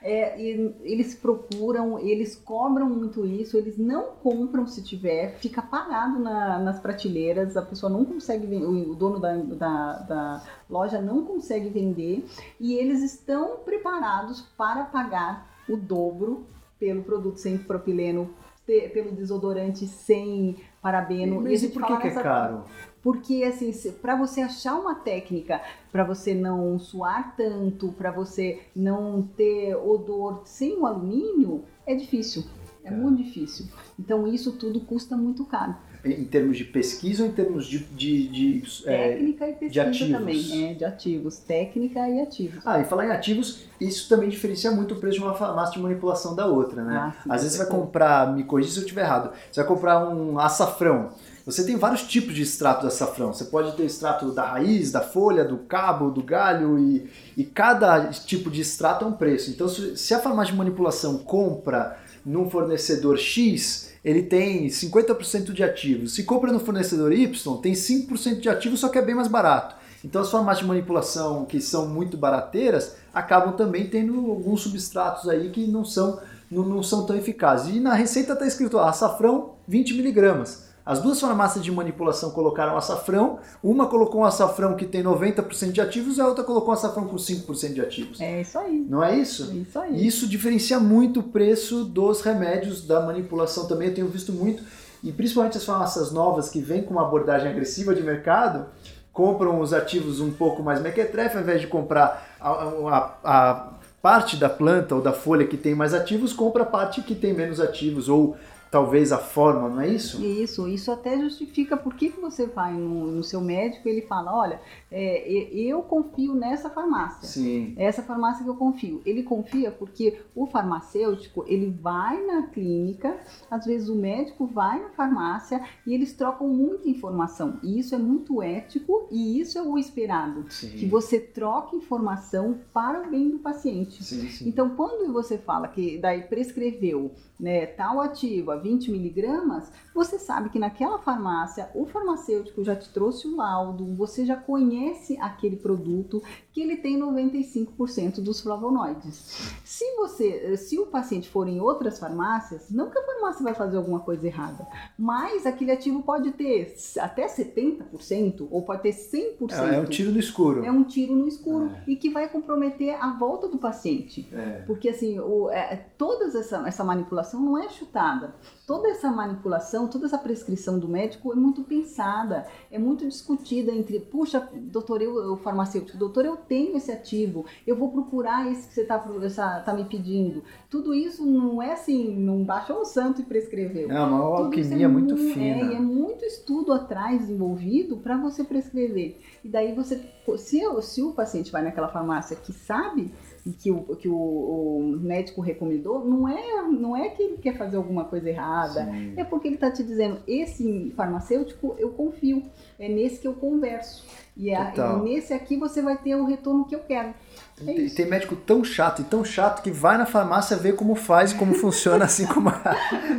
É, eles procuram, eles cobram muito isso, eles não compram se tiver, fica parado na- nas prateleiras, a pessoa não consegue vender, o dono da, da, da loja não consegue vender e eles estão preparados para pagar o dobro pelo produto sem propileno, pelo desodorante sem parabeno. Mas e por que, que é caro? porque assim, para você achar uma técnica para você não suar tanto, para você não ter odor sem o alumínio, é difícil. É É. muito difícil. Então isso tudo custa muito caro. Em termos de pesquisa ou em termos de. de, de, é, Técnica e pesquisa ativos. também. É, de ativos. Técnica e ativos. Ah, e falar em ativos, isso também diferencia muito o preço de uma farmácia de manipulação da outra, né? Ah, sim, Às vezes você vai com comprar, me corrija se eu estiver errado, você vai comprar um açafrão. Você tem vários tipos de extrato de açafrão. Você pode ter extrato da raiz, da folha, do cabo, do galho e, e cada tipo de extrato é um preço. Então, se a farmácia de manipulação compra num fornecedor X, ele tem 50% de ativos. Se compra no fornecedor Y, tem 5% de ativos, só que é bem mais barato. Então as farmácias de manipulação que são muito barateiras acabam também tendo alguns substratos aí que não são, não, não são tão eficazes. E na receita está escrito açafrão 20 miligramas. As duas farmácias de manipulação colocaram açafrão, uma colocou um açafrão que tem 90% de ativos e a outra colocou um açafrão com 5% de ativos. É isso aí. Não é isso? É isso aí. E isso diferencia muito o preço dos remédios da manipulação também. Eu tenho visto muito, e principalmente as farmácias novas que vêm com uma abordagem agressiva de mercado, compram os ativos um pouco mais mequetrefe, ao invés de comprar a, a- a parte da planta ou da folha que tem mais ativos, compra a parte que tem menos ativos, ou talvez a forma, não é isso? Isso, isso até justifica por que, que você vai no, no seu médico e ele fala, olha, é, eu confio nessa farmácia. Sim. Essa farmácia que eu confio. Ele confia porque o farmacêutico, ele vai na clínica, às vezes o médico vai na farmácia e eles trocam muita informação. E isso é muito ético e isso é o esperado. Sim. Que você troque informação para o bem do paciente. Sim, sim. Então, quando você fala que daí prescreveu né, tal ativo a 20 miligramas, você sabe que naquela farmácia o farmacêutico já te trouxe o laudo, você já conhece aquele produto que ele tem 95% dos flavonoides. Se você, se o paciente for em outras farmácias, não que a farmácia vai fazer alguma coisa errada, mas aquele ativo pode ter até 70% ou pode ter 100%. É, é um tiro no escuro. É um tiro no escuro e que vai comprometer a volta do paciente. É. Porque assim, o, é, toda essa, essa manipulação não é chutada. Toda essa manipulação, toda essa prescrição do médico é muito pensada, é muito discutida entre, puxa, doutor, eu, o farmacêutico, doutor, eu tenho esse ativo, eu vou procurar esse que você está tá me pedindo. Tudo isso não é assim, não baixou um santo e prescreveu. É uma Tudo isso alquimia muito mu- fina. É, é muito estudo atrás envolvido para você prescrever. E daí você, se, o- se o paciente vai naquela farmácia que sabe que o, que o, o médico recomendou, não é, não é que ele quer fazer alguma coisa errada. Sim. É porque ele está te dizendo, esse farmacêutico eu confio, é nesse que eu converso. E, é, Total. e nesse aqui você vai ter o retorno que eu quero. É Tem, tem médico tão chato e tão chato que vai na farmácia ver como faz, como funciona, assim como,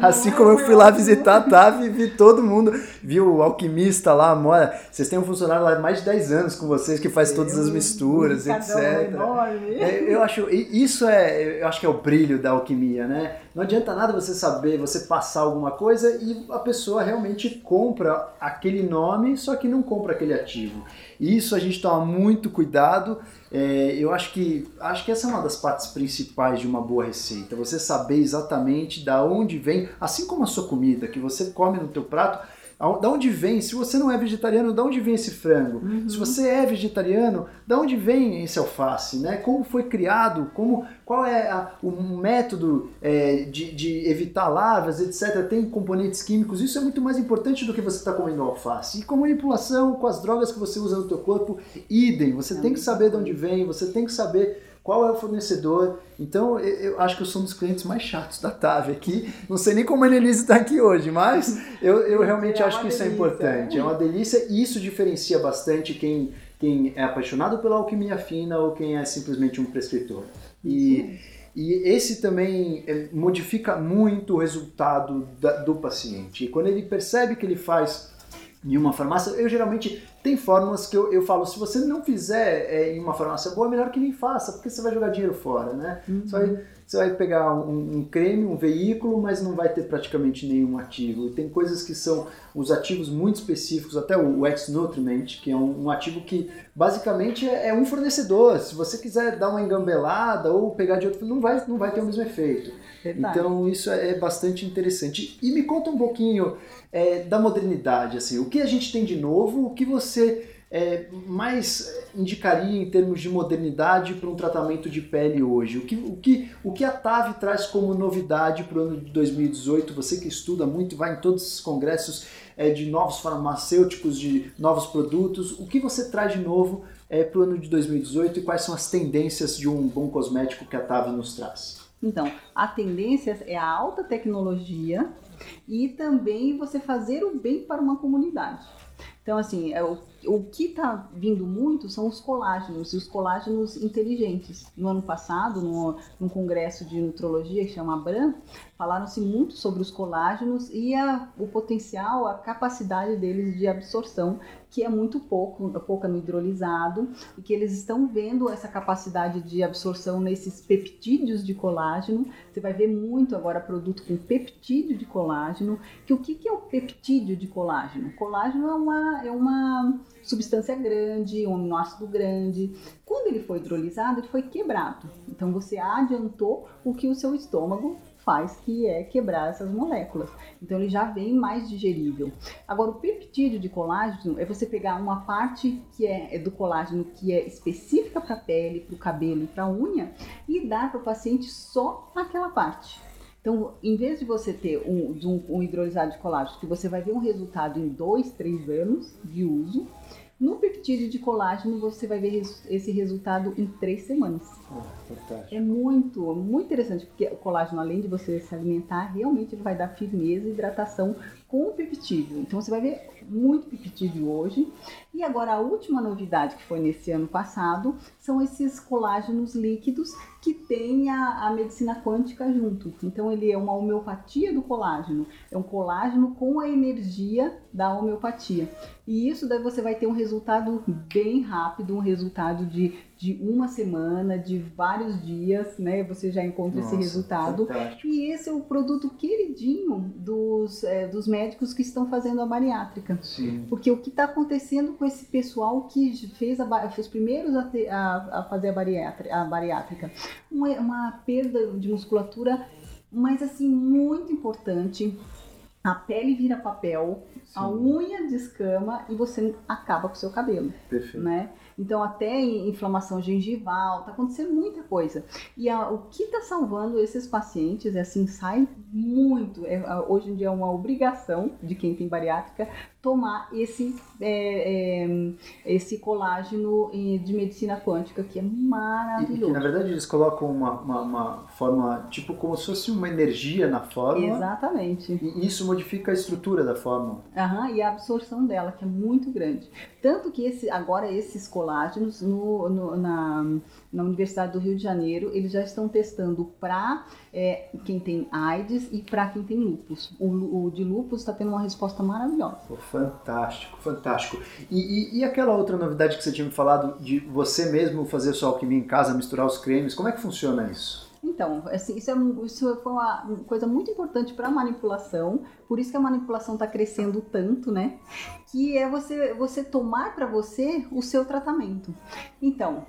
assim como eu fui lá visitar a Tavi e vi todo mundo, vi o alquimista lá, mora. Vocês têm um funcionário lá de mais de 10 anos com vocês que faz todas as misturas, Um etc. enorme. É, eu acho isso é eu acho que é o brilho da alquimia né não adianta nada você saber você passar alguma coisa e a pessoa realmente compra aquele nome só que não compra aquele ativo isso a gente toma muito cuidado É, eu acho que acho que essa é uma das partes principais de uma boa receita. Você saber exatamente da onde vem assim como a sua comida que você come no teu prato Da onde vem? Se você não é vegetariano, da onde vem esse frango? Se você é vegetariano, da onde vem esse alface? Né? Como foi criado? Como, qual é a- o método é, de, de evitar larvas, etc. Tem componentes químicos. Isso é muito mais importante do que você estar comendo alface. E com manipulação, com as drogas que você usa no teu corpo, idem. Você tem que saber de onde vem, você tem que saber qual é o fornecedor. Então, eu, acho que eu sou um dos clientes mais chatos da TAV aqui. Não sei nem como a Annelise está aqui hoje, mas eu, eu realmente É acho que isso é delícia. importante. É uma delícia e isso diferencia bastante quem, quem é apaixonado pela alquimia fina ou quem é simplesmente um prescritor. E, e esse também é, modifica muito o resultado da- do paciente. E quando ele percebe que ele faz em uma farmácia, eu geralmente tem fórmulas que eu, eu falo, se você não fizer é, em uma farmácia boa, é melhor que nem faça, porque você vai jogar dinheiro fora, né? Você, vai, você vai pegar um, um creme, um veículo, mas não vai ter praticamente nenhum ativo. E tem coisas que são os ativos muito específicos, até o, o X-Nutriment, que é um, um ativo que basicamente é, é um fornecedor. Se você quiser dar uma engambelada ou pegar de outro, não vai, não vai ter o mesmo efeito. Então isso é bastante interessante. E me conta um pouquinho é, da modernidade, assim, o que a gente tem de novo, o que você é, mais indicaria em termos de modernidade para um tratamento de pele hoje? O que, o que, o que a TAV traz como novidade para o ano de 2018? Você que estuda muito, vai em todos esses congressos é, de novos farmacêuticos, de novos produtos, o que você traz de novo é, para o ano de 2018 e quais são as tendências de um bom cosmético que a TAV nos traz? Então, a tendência é a alta tecnologia e também você fazer o bem para uma comunidade. Então, assim, é o, o que está vindo muito são os colágenos, e os colágenos inteligentes. No ano passado, no, num congresso de nutrologia que chama BRAM, falaram-se muito sobre os colágenos e a, o potencial, a capacidade deles de absorção, que é muito pouco, pouco no hidrolisado, e que eles estão vendo essa capacidade de absorção nesses peptídeos de colágeno. Você vai ver muito agora produto com peptídeo de colágeno. Que o que, que é o peptídeo de colágeno? Colágeno é uma, é uma substância grande, um aminoácido grande. Quando ele foi hidrolisado, ele foi quebrado. Então você adiantou o que o seu estômago faz, que é quebrar essas moléculas. Então ele já vem mais digerível. Agora, o peptídeo de colágeno é você pegar uma parte que é, é do colágeno que é específica para a pele, para o cabelo e para a unha e dar para o paciente só aquela parte. Então, em vez de você ter um, um, um hidrolisado de colágeno, que você vai ver um resultado em dois, três anos de uso, no peptídeo de colágeno você vai ver esse resultado em três semanas. Ah, fantástico. É muito, muito interessante, porque o colágeno, além de você se alimentar, realmente vai dar firmeza e hidratação com o peptídeo. Então você vai ver muito peptídeo hoje. E agora a última novidade que foi nesse ano passado são esses colágenos líquidos que tem a, a medicina quântica junto. Então ele é uma homeopatia do colágeno, é um colágeno com a energia da homeopatia. E isso daí você vai ter um resultado bem rápido, um resultado de, de uma semana, de vários dias, né? Você já encontra esse Nossa, resultado. fantástico. E esse é o produto queridinho dos, eh, dos médicos que estão fazendo a bariátrica. Sim. Porque o que está acontecendo com esse pessoal que fez, a, foi os primeiros a, ter- a- a fazer a bariátrica, a bariátrica? Uma, uma perda de musculatura, mas assim, muito importante. A pele vira papel, a unha descama e você acaba com o seu cabelo Perfeito. né? Então até inflamação gengival, tá acontecendo muita coisa. E a- o que tá salvando esses pacientes é assim, sai muito. É, hoje em dia é uma obrigação de quem tem bariátrica tomar esse, é, é, esse colágeno de medicina quântica, que é E, e maravilhoso. na verdade eles colocam uma, uma, uma fórmula, tipo como se fosse uma energia na fórmula. Exatamente. E isso modifica a estrutura da fórmula. E a absorção dela, que é muito grande. Tanto que esse, agora esses colágenos no, no- na, na Universidade do Rio de Janeiro, eles já estão testando para quem tem AIDS e para quem tem lúpus. O, o de lúpus está tendo uma resposta maravilhosa. Fantástico, fantástico. E, e, e aquela outra novidade que você tinha me falado de você mesmo fazer sua alquimia em casa, misturar os cremes, como é que funciona isso? Então, assim, isso, é, isso foi uma coisa muito importante para a manipulação, por isso que a manipulação está crescendo tanto, né? Que é você, você tomar para você o seu tratamento. Então,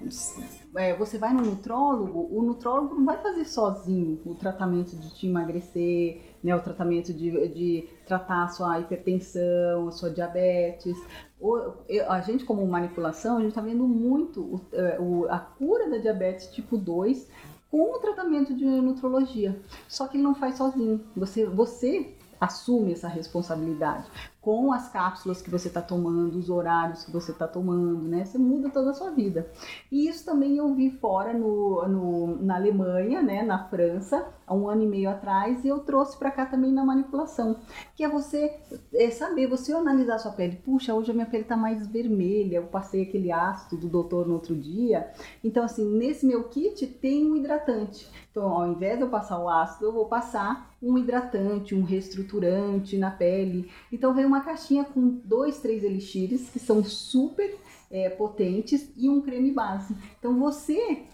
é, você vai no nutrólogo, o nutrólogo não vai fazer sozinho o tratamento de te emagrecer, né? O tratamento de, de tratar a sua hipertensão, a sua diabetes. O- a gente, como manipulação, a gente está vendo muito é, o- a cura da diabetes tipo 2 com o tratamento de nutrologia. Só que ele não faz sozinho. Você, você assume essa responsabilidade com as cápsulas que você está tomando, os horários que você está tomando, né? Você muda toda a sua vida. E isso também eu vi fora no, no- na Alemanha, né? Na França, há um ano e meio atrás, e eu trouxe para cá também na manipulação, que é você é saber, você analisar a sua pele. Puxa, hoje a minha pele está mais vermelha, eu passei aquele ácido do doutor no outro dia. Então, assim, nesse meu kit tem um hidratante. Então, ao invés de eu passar o ácido, eu vou passar um hidratante, um reestruturante na pele. Então, vem uma caixinha com dois, três elixires que são super é, potentes e um creme base. Então, você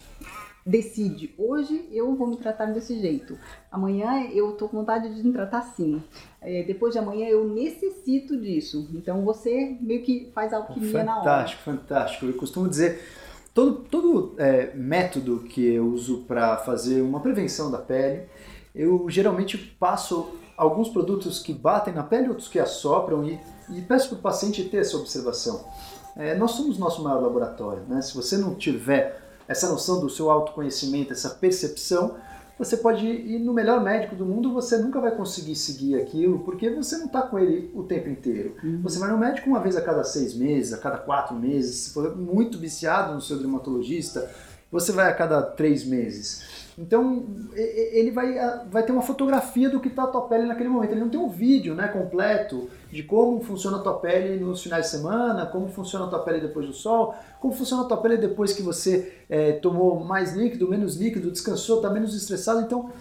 decide, hoje eu vou me tratar desse jeito, amanhã eu tô com vontade de me tratar assim, É, depois de amanhã eu necessito disso. Então, você meio que faz alquimia na hora. Fantástico, fantástico. Eu costumo dizer, todo, todo é, método que eu uso para fazer uma prevenção da pele, eu geralmente passo alguns produtos que batem na pele, outros que assopram e, e peço para o paciente ter essa observação. É, nós somos nosso maior laboratório, né? Se você não tiver essa noção do seu autoconhecimento, essa percepção, você pode ir no melhor médico do mundo, você nunca vai conseguir seguir aquilo, porque você não está com ele o tempo inteiro. Você vai no médico uma vez a cada seis meses, a cada quatro meses. Se for muito viciado no seu dermatologista, você vai a cada três meses. Então, ele vai, ah, vai ter uma fotografia do que está a tua pele naquele momento. Ele não tem um vídeo né, completo de como funciona a tua pele nos finais de semana, como funciona a tua pele depois do sol, como funciona a tua pele depois que você eh, tomou mais líquido, menos líquido, descansou, está menos estressado. Então,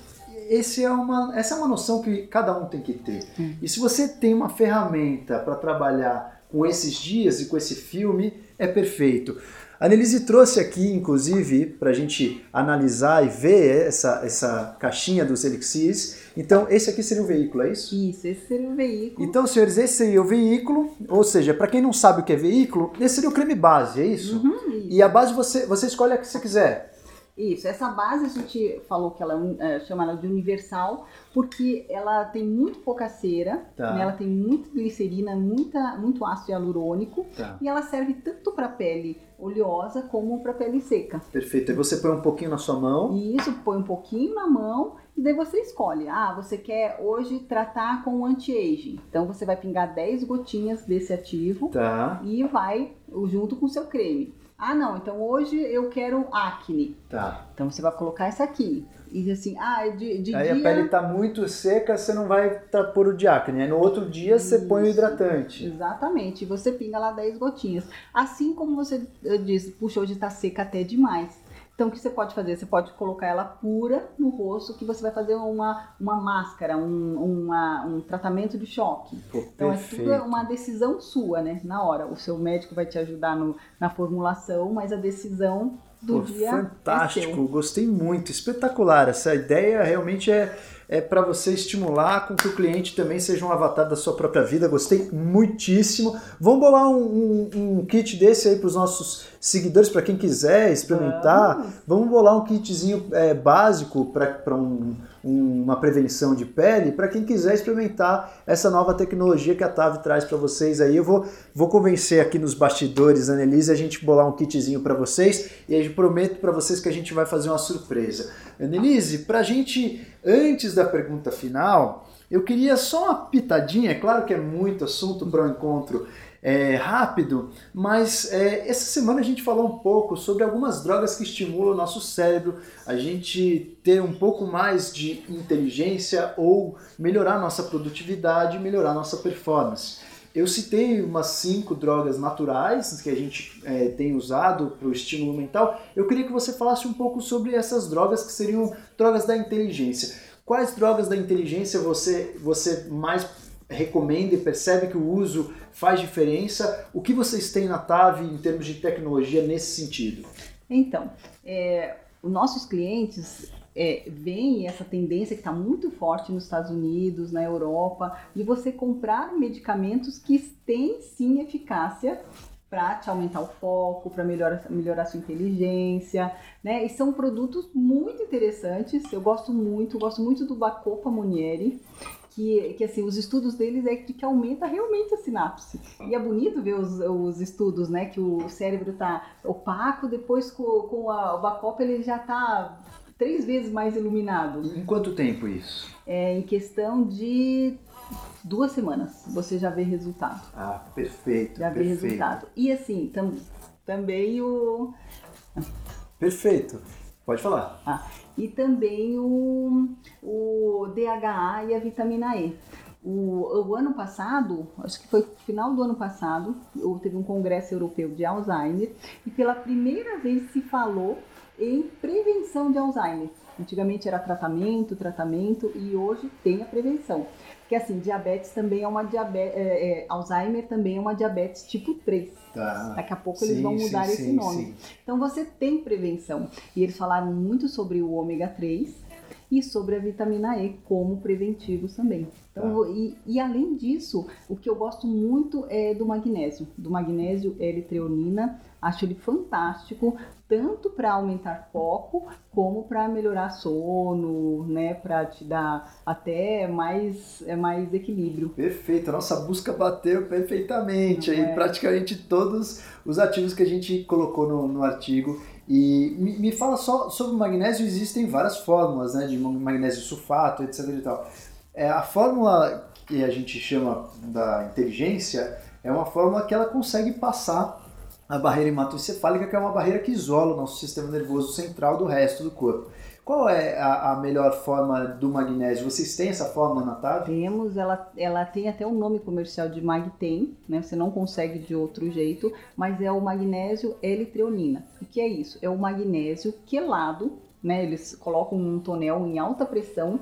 esse é uma, essa é uma noção que cada um tem que ter. E se você tem uma ferramenta para trabalhar com esses dias e com esse filme, é perfeito. A Nelise trouxe aqui, inclusive, para a gente analisar e ver essa, essa caixinha dos elixirs. Então, esse aqui seria o veículo, é isso? Isso, esse seria o veículo. Então, senhores, esse seria o veículo, ou seja, para quem não sabe o que é veículo, esse seria o creme base, é isso? Uhum, isso. E a base você, você escolhe a que você quiser. Isso, essa base a gente falou que ela é, chama ela de universal, porque ela tem muito pouca cera, Tá. né, ela tem muita glicerina, muita, muito ácido hialurônico, Tá. e ela serve tanto para pele oleosa como para pele seca. Perfeito. Aí você põe um pouquinho na sua mão. E isso põe um pouquinho na mão e daí você escolhe. Ah, você quer hoje tratar com anti-aging. Então você vai pingar 10 gotinhas desse ativo Tá, e vai junto com o seu creme. Ah, não, então hoje eu quero acne. tá. Então você vai colocar essa aqui. E assim, ah, de, de Aí dia... a pele tá muito seca, você não vai tá, pôr o diácono. Aí no outro dia você põe o Isso. hidratante. Exatamente, você pinga lá 10 gotinhas. Assim como você eh, disse, puxa, hoje tá seca até demais. Então o que você pode fazer? Você pode colocar ela pura no rosto, que você vai fazer uma, uma máscara, um, uma- um tratamento de choque. Pô, Então perfeito. é tudo uma decisão sua, né? Na hora. O seu médico vai te ajudar no- na formulação, mas a decisão do Pô, dia é fantástico, seu. gostei muito, espetacular. Essa ideia realmente é, é para você estimular com que o cliente também seja um avatar da sua própria vida. Gostei muitíssimo. Vamos bolar um, um- um kit desse aí para os nossos seguidores, para quem quiser experimentar. Vamos. Vamos bolar um kitzinho é, básico para um- uma prevenção de pele, para quem quiser experimentar essa nova tecnologia que a Tavi traz para vocês aí. Eu vou, vou convencer aqui nos bastidores, Annelise, a gente bolar um kitzinho para vocês e aí prometo para vocês que a gente vai fazer uma surpresa. Annelise, para a gente, antes da pergunta final, eu queria só uma pitadinha, é claro que é muito assunto para o encontro é, rápido, mas é, essa semana a gente falou um pouco sobre algumas drogas que estimulam o nosso cérebro, a gente ter um pouco mais de inteligência ou melhorar nossa produtividade, melhorar nossa performance. Eu citei umas cinco drogas naturais que a gente é, tem usado para o estímulo mental. Eu queria que você falasse um pouco sobre essas drogas que seriam drogas da inteligência. Quais drogas da inteligência você, você mais recomenda e percebe que o uso faz diferença? O que vocês têm na TAV em termos de tecnologia nesse sentido? Então, é, os nossos clientes é, essa tendência que está muito forte nos Estados Unidos, na Europa, de você comprar medicamentos que têm sim eficácia para te aumentar o foco, para melhorar, melhorar sua inteligência, né? E são produtos muito interessantes. Eu gosto muito, gosto muito do Bacopa Munieri, que, que assim, os estudos deles é de que aumenta realmente a sinapse. E é bonito ver os, os estudos, né? Que o cérebro tá opaco, depois com, com a, o Bacopa ele já tá três vezes mais iluminado. Em quanto tempo isso? É, em questão de duas semanas, você já vê resultado. Ah, perfeito. Já vê perfeito. resultado. E assim, tam, também o. Perfeito. Pode falar. Ah, e também o, o DHA e a vitamina E. O, o ano passado, acho que foi no final do ano passado, teve um congresso europeu de Alzheimer e pela primeira vez se falou em prevenção de Alzheimer. Antigamente era tratamento, tratamento e hoje tem a prevenção. Porque assim, diabetes também é uma diabetes, Alzheimer também é uma diabetes tipo 3. Tá. Daqui a pouco eles vão mudar esse nome. Então você tem prevenção. E eles falaram muito sobre o ômega 3 e sobre a vitamina E como preventivos também. Então, e, e além disso, o que eu gosto muito é do magnésio. Do magnésio L-treonina. Acho ele fantástico, tanto para aumentar foco, como para melhorar sono, né? Para te dar até mais, é, mais equilíbrio. Perfeito, a nossa busca bateu perfeitamente aí, É. praticamente todos os ativos que a gente colocou no, no artigo. E me, me fala só sobre o magnésio, existem várias fórmulas, né, de magnésio sulfato, etc e tal. É, a fórmula que a gente chama da inteligência é uma fórmula que ela consegue passar a barreira hematoencefálica, que é uma barreira que isola o nosso sistema nervoso central do resto do corpo. Qual é a, a melhor forma do magnésio? Vocês têm essa fórmula na TAV? Temos, ela, ela tem até um nome comercial de Magtem, né? Você não consegue de outro jeito, mas é o magnésio L-treonina. O que é isso? É o magnésio quelado, né? Eles colocam um tonel em alta pressão,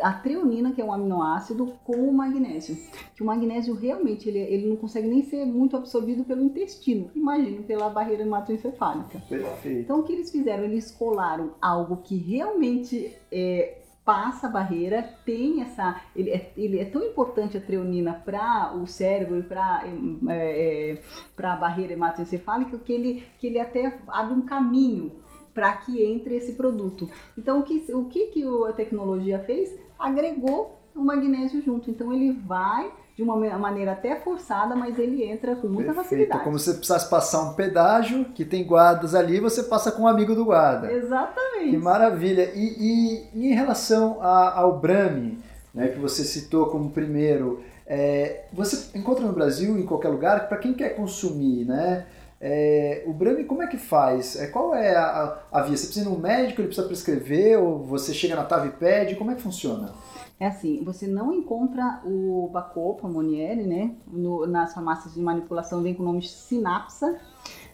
a treonina, que é um aminoácido, com o magnésio. Que o magnésio realmente ele, ele não consegue nem ser muito absorvido pelo intestino, imagina pela barreira hematoencefálica. Perfeito. Então o que eles fizeram? Eles colaram algo que realmente é, passa a barreira, tem essa. Ele é, ele é tão importante a treonina para o cérebro e para é, é, a barreira hematoencefálica que ele, que ele até abre um caminho para que entre esse produto. Então, o que, o que, que a tecnologia fez? Agregou o magnésio junto. Então, ele vai de uma maneira até forçada, mas ele entra com muita Perfeito. facilidade. Como se você precisasse passar um pedágio, que tem guardas ali, você passa com um amigo do guarda. Exatamente. Que maravilha. E, e em relação a, ao Brahmi, né, que você citou como primeiro, é, você encontra no Brasil, em qualquer lugar, para quem quer consumir, né? É, o Brahmi, como é que faz? É, qual é a, a, via? Você precisa ir no médico, ele precisa prescrever, ou você chega na TAV e pede? Como é que funciona? É assim, você não encontra o Bacopa, Monieri, né? No, nas farmácias de manipulação vem com o nome Sinapsa,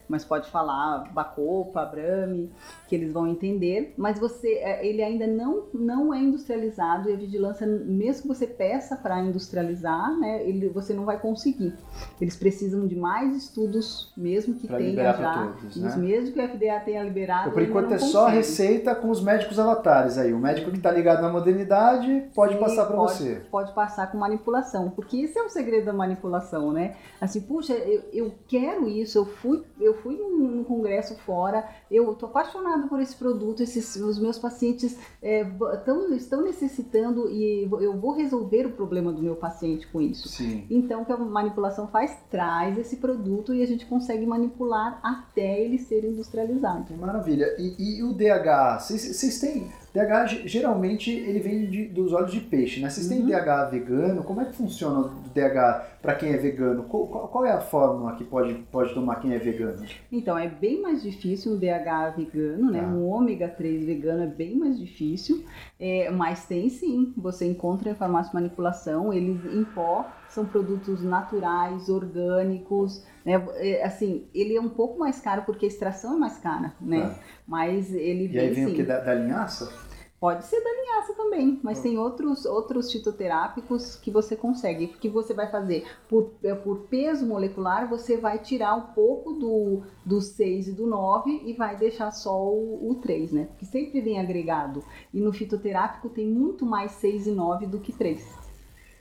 mas pode falar Bacopa, Brahmi, que eles vão entender. Mas você, é, ele ainda não, não é industrializado e a vigilância, mesmo que você peça para industrializar, né, ele, você não vai conseguir. Eles precisam de mais estudos, mesmo que Pra tenha já. todos, né? mesmo que o FDA tenha liberado. Então, por enquanto é só a consegue. receita com os médicos avatares aí. O médico que está ligado na modernidade pode Sim, passar para você. Pode passar com manipulação, porque esse é o segredo da manipulação, né? Assim, puxa, eu, eu quero isso, eu fui, eu fui num, num congresso fora, eu tô apaixonado por esse produto, esses, os meus pacientes é, tão- estão necessitando e eu vou resolver o problema do meu paciente com isso. Sim. Então, o que a manipulação faz? Traz esse produto e a gente consegue manipular até ele ser industrializado. Maravilha. E, e o DH? Vocês têm. DH ge- geralmente ele vem de- dos olhos de peixe, né? Vocês têm Uhum. DH vegano? Como é que funciona o DH para quem é vegano? Qual, qual- é a fórmula que pode, pode tomar quem é vegano? Então, é bem mais difícil um DH vegano, né? Tá. Um ômega 3 vegano é bem mais difícil, é, mas tem sim. Você encontra em farmácia de manipulação, eles em pó, são produtos naturais, orgânicos, né? É, assim, ele é um pouco mais caro porque a extração é mais cara, né? Tá. Mas ele E aí vem vem sim. o que? Da, da linhaça? Pode ser da linhaça também, mas tem outros, outros fitoterápicos que você consegue. O que você vai fazer? Por, é, por peso molecular, você vai tirar um pouco do, do 6 e do 9 e vai deixar só o, o 3, né? Porque sempre vem agregado. E no fitoterápico tem muito mais 6 e 9 do que 3.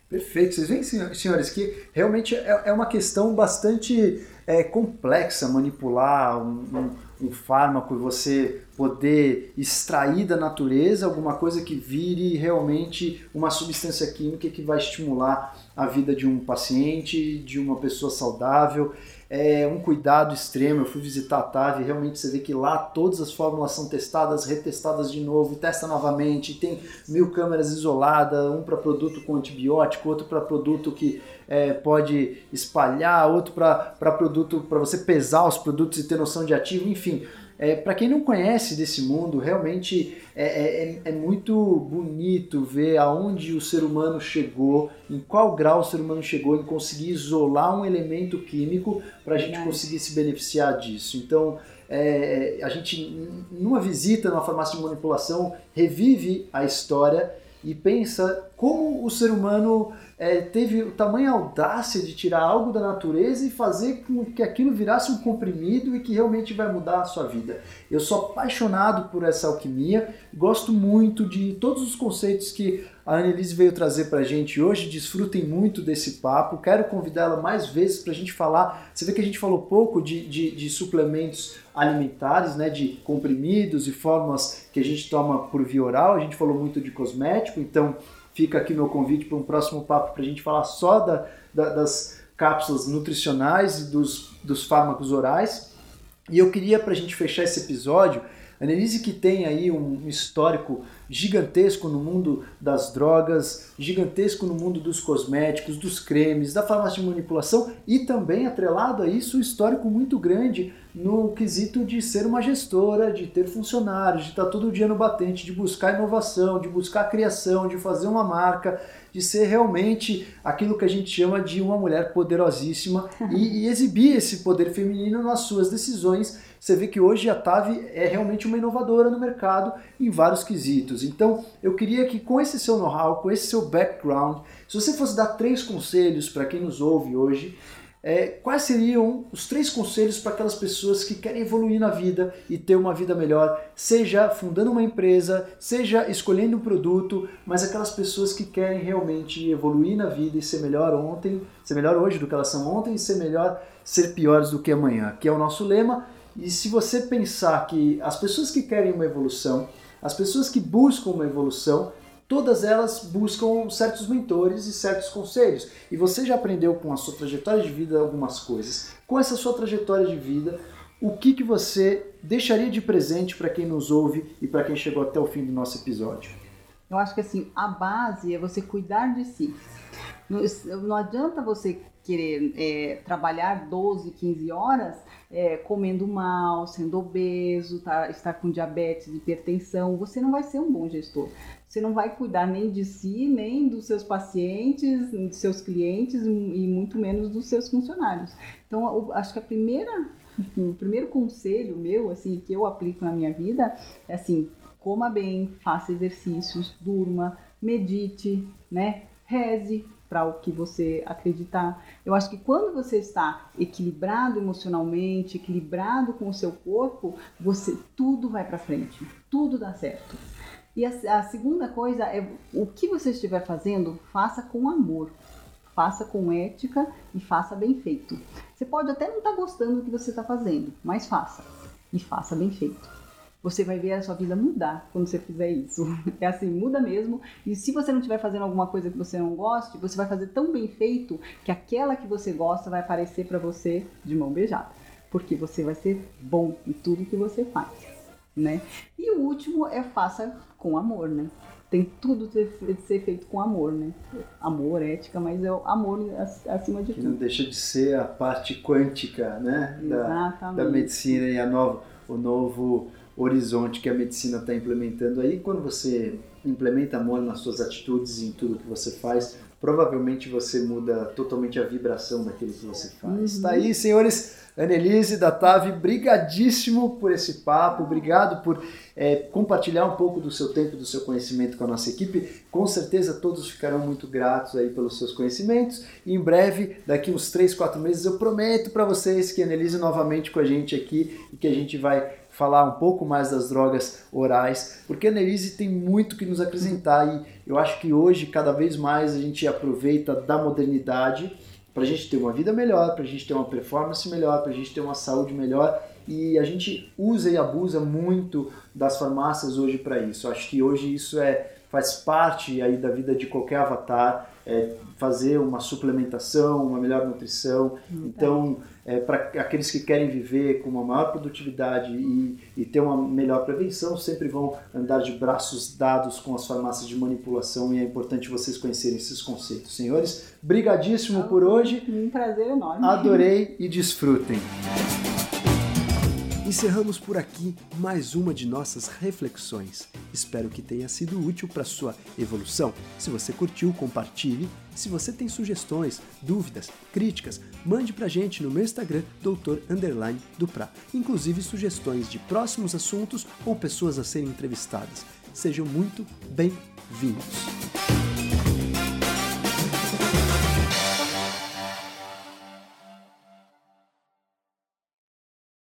Perfeito. Vocês veem, senhor- senhores, que realmente é, é uma questão bastante é, complexa manipular um, um- um fármaco e você poder extrair da natureza alguma coisa que vire realmente uma substância química que vai estimular a vida de um paciente, de uma pessoa saudável. É um cuidado extremo. Eu fui visitar a TAV realmente você vê que lá todas as fórmulas são testadas, retestadas de novo, testa novamente. Tem mil câmeras isoladas, um para produto com antibiótico, outro para produto que é, pode espalhar, outro para produto para você pesar os produtos e ter noção de ativo, enfim. É, para quem não conhece desse mundo, realmente é, é- é muito bonito ver aonde o ser humano chegou, em qual grau o ser humano chegou em conseguir isolar um elemento químico para a gente conseguir se beneficiar disso. Então, é, a gente, numa visita numa farmácia de manipulação, revive a história e pensa como o ser humano é, teve o tamanho audácia de tirar algo da natureza e fazer com que aquilo virasse um comprimido e que realmente vai mudar a sua vida. Eu sou apaixonado por essa alquimia, gosto muito de todos os conceitos que a Annelise veio trazer pra gente hoje. Desfrutem muito desse papo. Quero convidá-la mais vezes pra gente falar. Você vê que a gente falou pouco de, de, de suplementos alimentares, né, de comprimidos e formas que a gente toma por via oral. A gente falou muito de cosmético, então fica aqui meu convite para um próximo papo para a gente falar só da, da- das cápsulas nutricionais e dos, dos fármacos orais. E eu queria, para a gente fechar esse episódio, a que tem aí um histórico gigantesco no mundo das drogas, gigantesco no mundo dos cosméticos, dos cremes, da farmácia de manipulação e também atrelado a isso um histórico muito grande no quesito de ser uma gestora, de ter funcionários, de estar todo dia no batente, de buscar inovação, de buscar criação, de fazer uma marca, de ser realmente aquilo que a gente chama de uma mulher poderosíssima e, e exibir esse poder feminino nas suas decisões. Você vê que hoje a TAV é realmente uma inovadora no mercado em vários quesitos. Então, eu queria que com esse seu know-how, com esse seu background, se você fosse dar três conselhos para quem nos ouve hoje, é, quais seriam os três conselhos para aquelas pessoas que querem evoluir na vida e ter uma vida melhor, seja fundando uma empresa, seja escolhendo um produto, mas aquelas pessoas que querem realmente evoluir na vida e ser melhor ontem, ser melhor hoje do que elas são ontem e ser melhor, ser piores do que amanhã, que é o nosso lema. E se você pensar que as pessoas que querem uma evolução, as pessoas que buscam uma evolução, todas elas buscam certos mentores e certos conselhos. E você já aprendeu com a sua trajetória de vida algumas coisas. Com essa sua trajetória de vida, o que, que você deixaria de presente para quem nos ouve e para quem chegou até o fim do nosso episódio? Eu acho que assim, a base é você cuidar de si. Não, não adianta você querer é, trabalhar 12, 15 horas é, comendo mal, sendo obeso, tá, estar com diabetes, hipertensão. Você não vai ser um bom gestor. Você não vai cuidar nem de si, nem dos seus pacientes, dos seus clientes e muito menos dos seus funcionários. Então, eu acho que a primeira o primeiro conselho meu, assim, que eu aplico na minha vida é assim, coma bem, faça exercícios, durma, medite, né? Reze para o que você acreditar. Eu acho que quando você está equilibrado emocionalmente, equilibrado com o seu corpo, você tudo vai para frente, tudo dá certo. E a, a segunda coisa é o que você estiver fazendo, faça com amor faça com ética e faça bem feito. Você pode até não estar tá gostando do que você está fazendo, mas faça. E faça bem feito. Você vai ver a sua vida mudar quando você fizer isso. É assim, muda mesmo. E se você não estiver fazendo alguma coisa que você não goste, você vai fazer tão bem feito que aquela que você gosta vai aparecer para você de mão beijada. Porque você vai ser bom em tudo que você faz, né? E o último é faça com amor, né? tem tudo de ser feito com amor, né? Amor, ética, mas é o amor acima de que tudo. Não deixa de ser a parte quântica, né? Da, da medicina e a nova, o novo horizonte que a medicina está implementando aí. Quando você implementa amor nas suas atitudes e em tudo que você faz, provavelmente você muda totalmente a vibração daquilo que você faz. Está uhum. aí, senhores. Annelise da TAV, brigadíssimo por esse papo, obrigado por é, compartilhar um pouco do seu tempo, do seu conhecimento com a nossa equipe. Com certeza todos ficarão muito gratos aí pelos seus conhecimentos. E em breve, daqui uns 3, 4 meses, eu prometo para vocês que a Annelise novamente com a gente aqui e que a gente vai falar um pouco mais das drogas orais, porque a Annelise tem muito que nos acrescentar e eu acho que hoje, cada vez mais, a gente aproveita da modernidade para a gente ter uma vida melhor, para a gente ter uma performance melhor, para a gente ter uma saúde melhor. E a gente usa e abusa muito das farmácias hoje para isso. Acho que hoje isso é, faz parte aí da vida de qualquer avatar, é fazer uma suplementação, uma melhor nutrição. Então, é, para aqueles que querem viver com uma maior produtividade e, e, ter uma melhor prevenção, sempre vão andar de braços dados com as farmácias de manipulação e é importante vocês conhecerem esses conceitos. Senhores, brigadíssimo por hoje. Um prazer enorme. Adorei e desfrutem. Encerramos por aqui mais uma de nossas reflexões. Espero que tenha sido útil para sua evolução. Se você curtiu, compartilhe. Se você tem sugestões, dúvidas, críticas, mande para a gente no meu Instagram, doutor underline Dupra. Inclusive sugestões de próximos assuntos ou pessoas a serem entrevistadas. Sejam muito bem-vindos.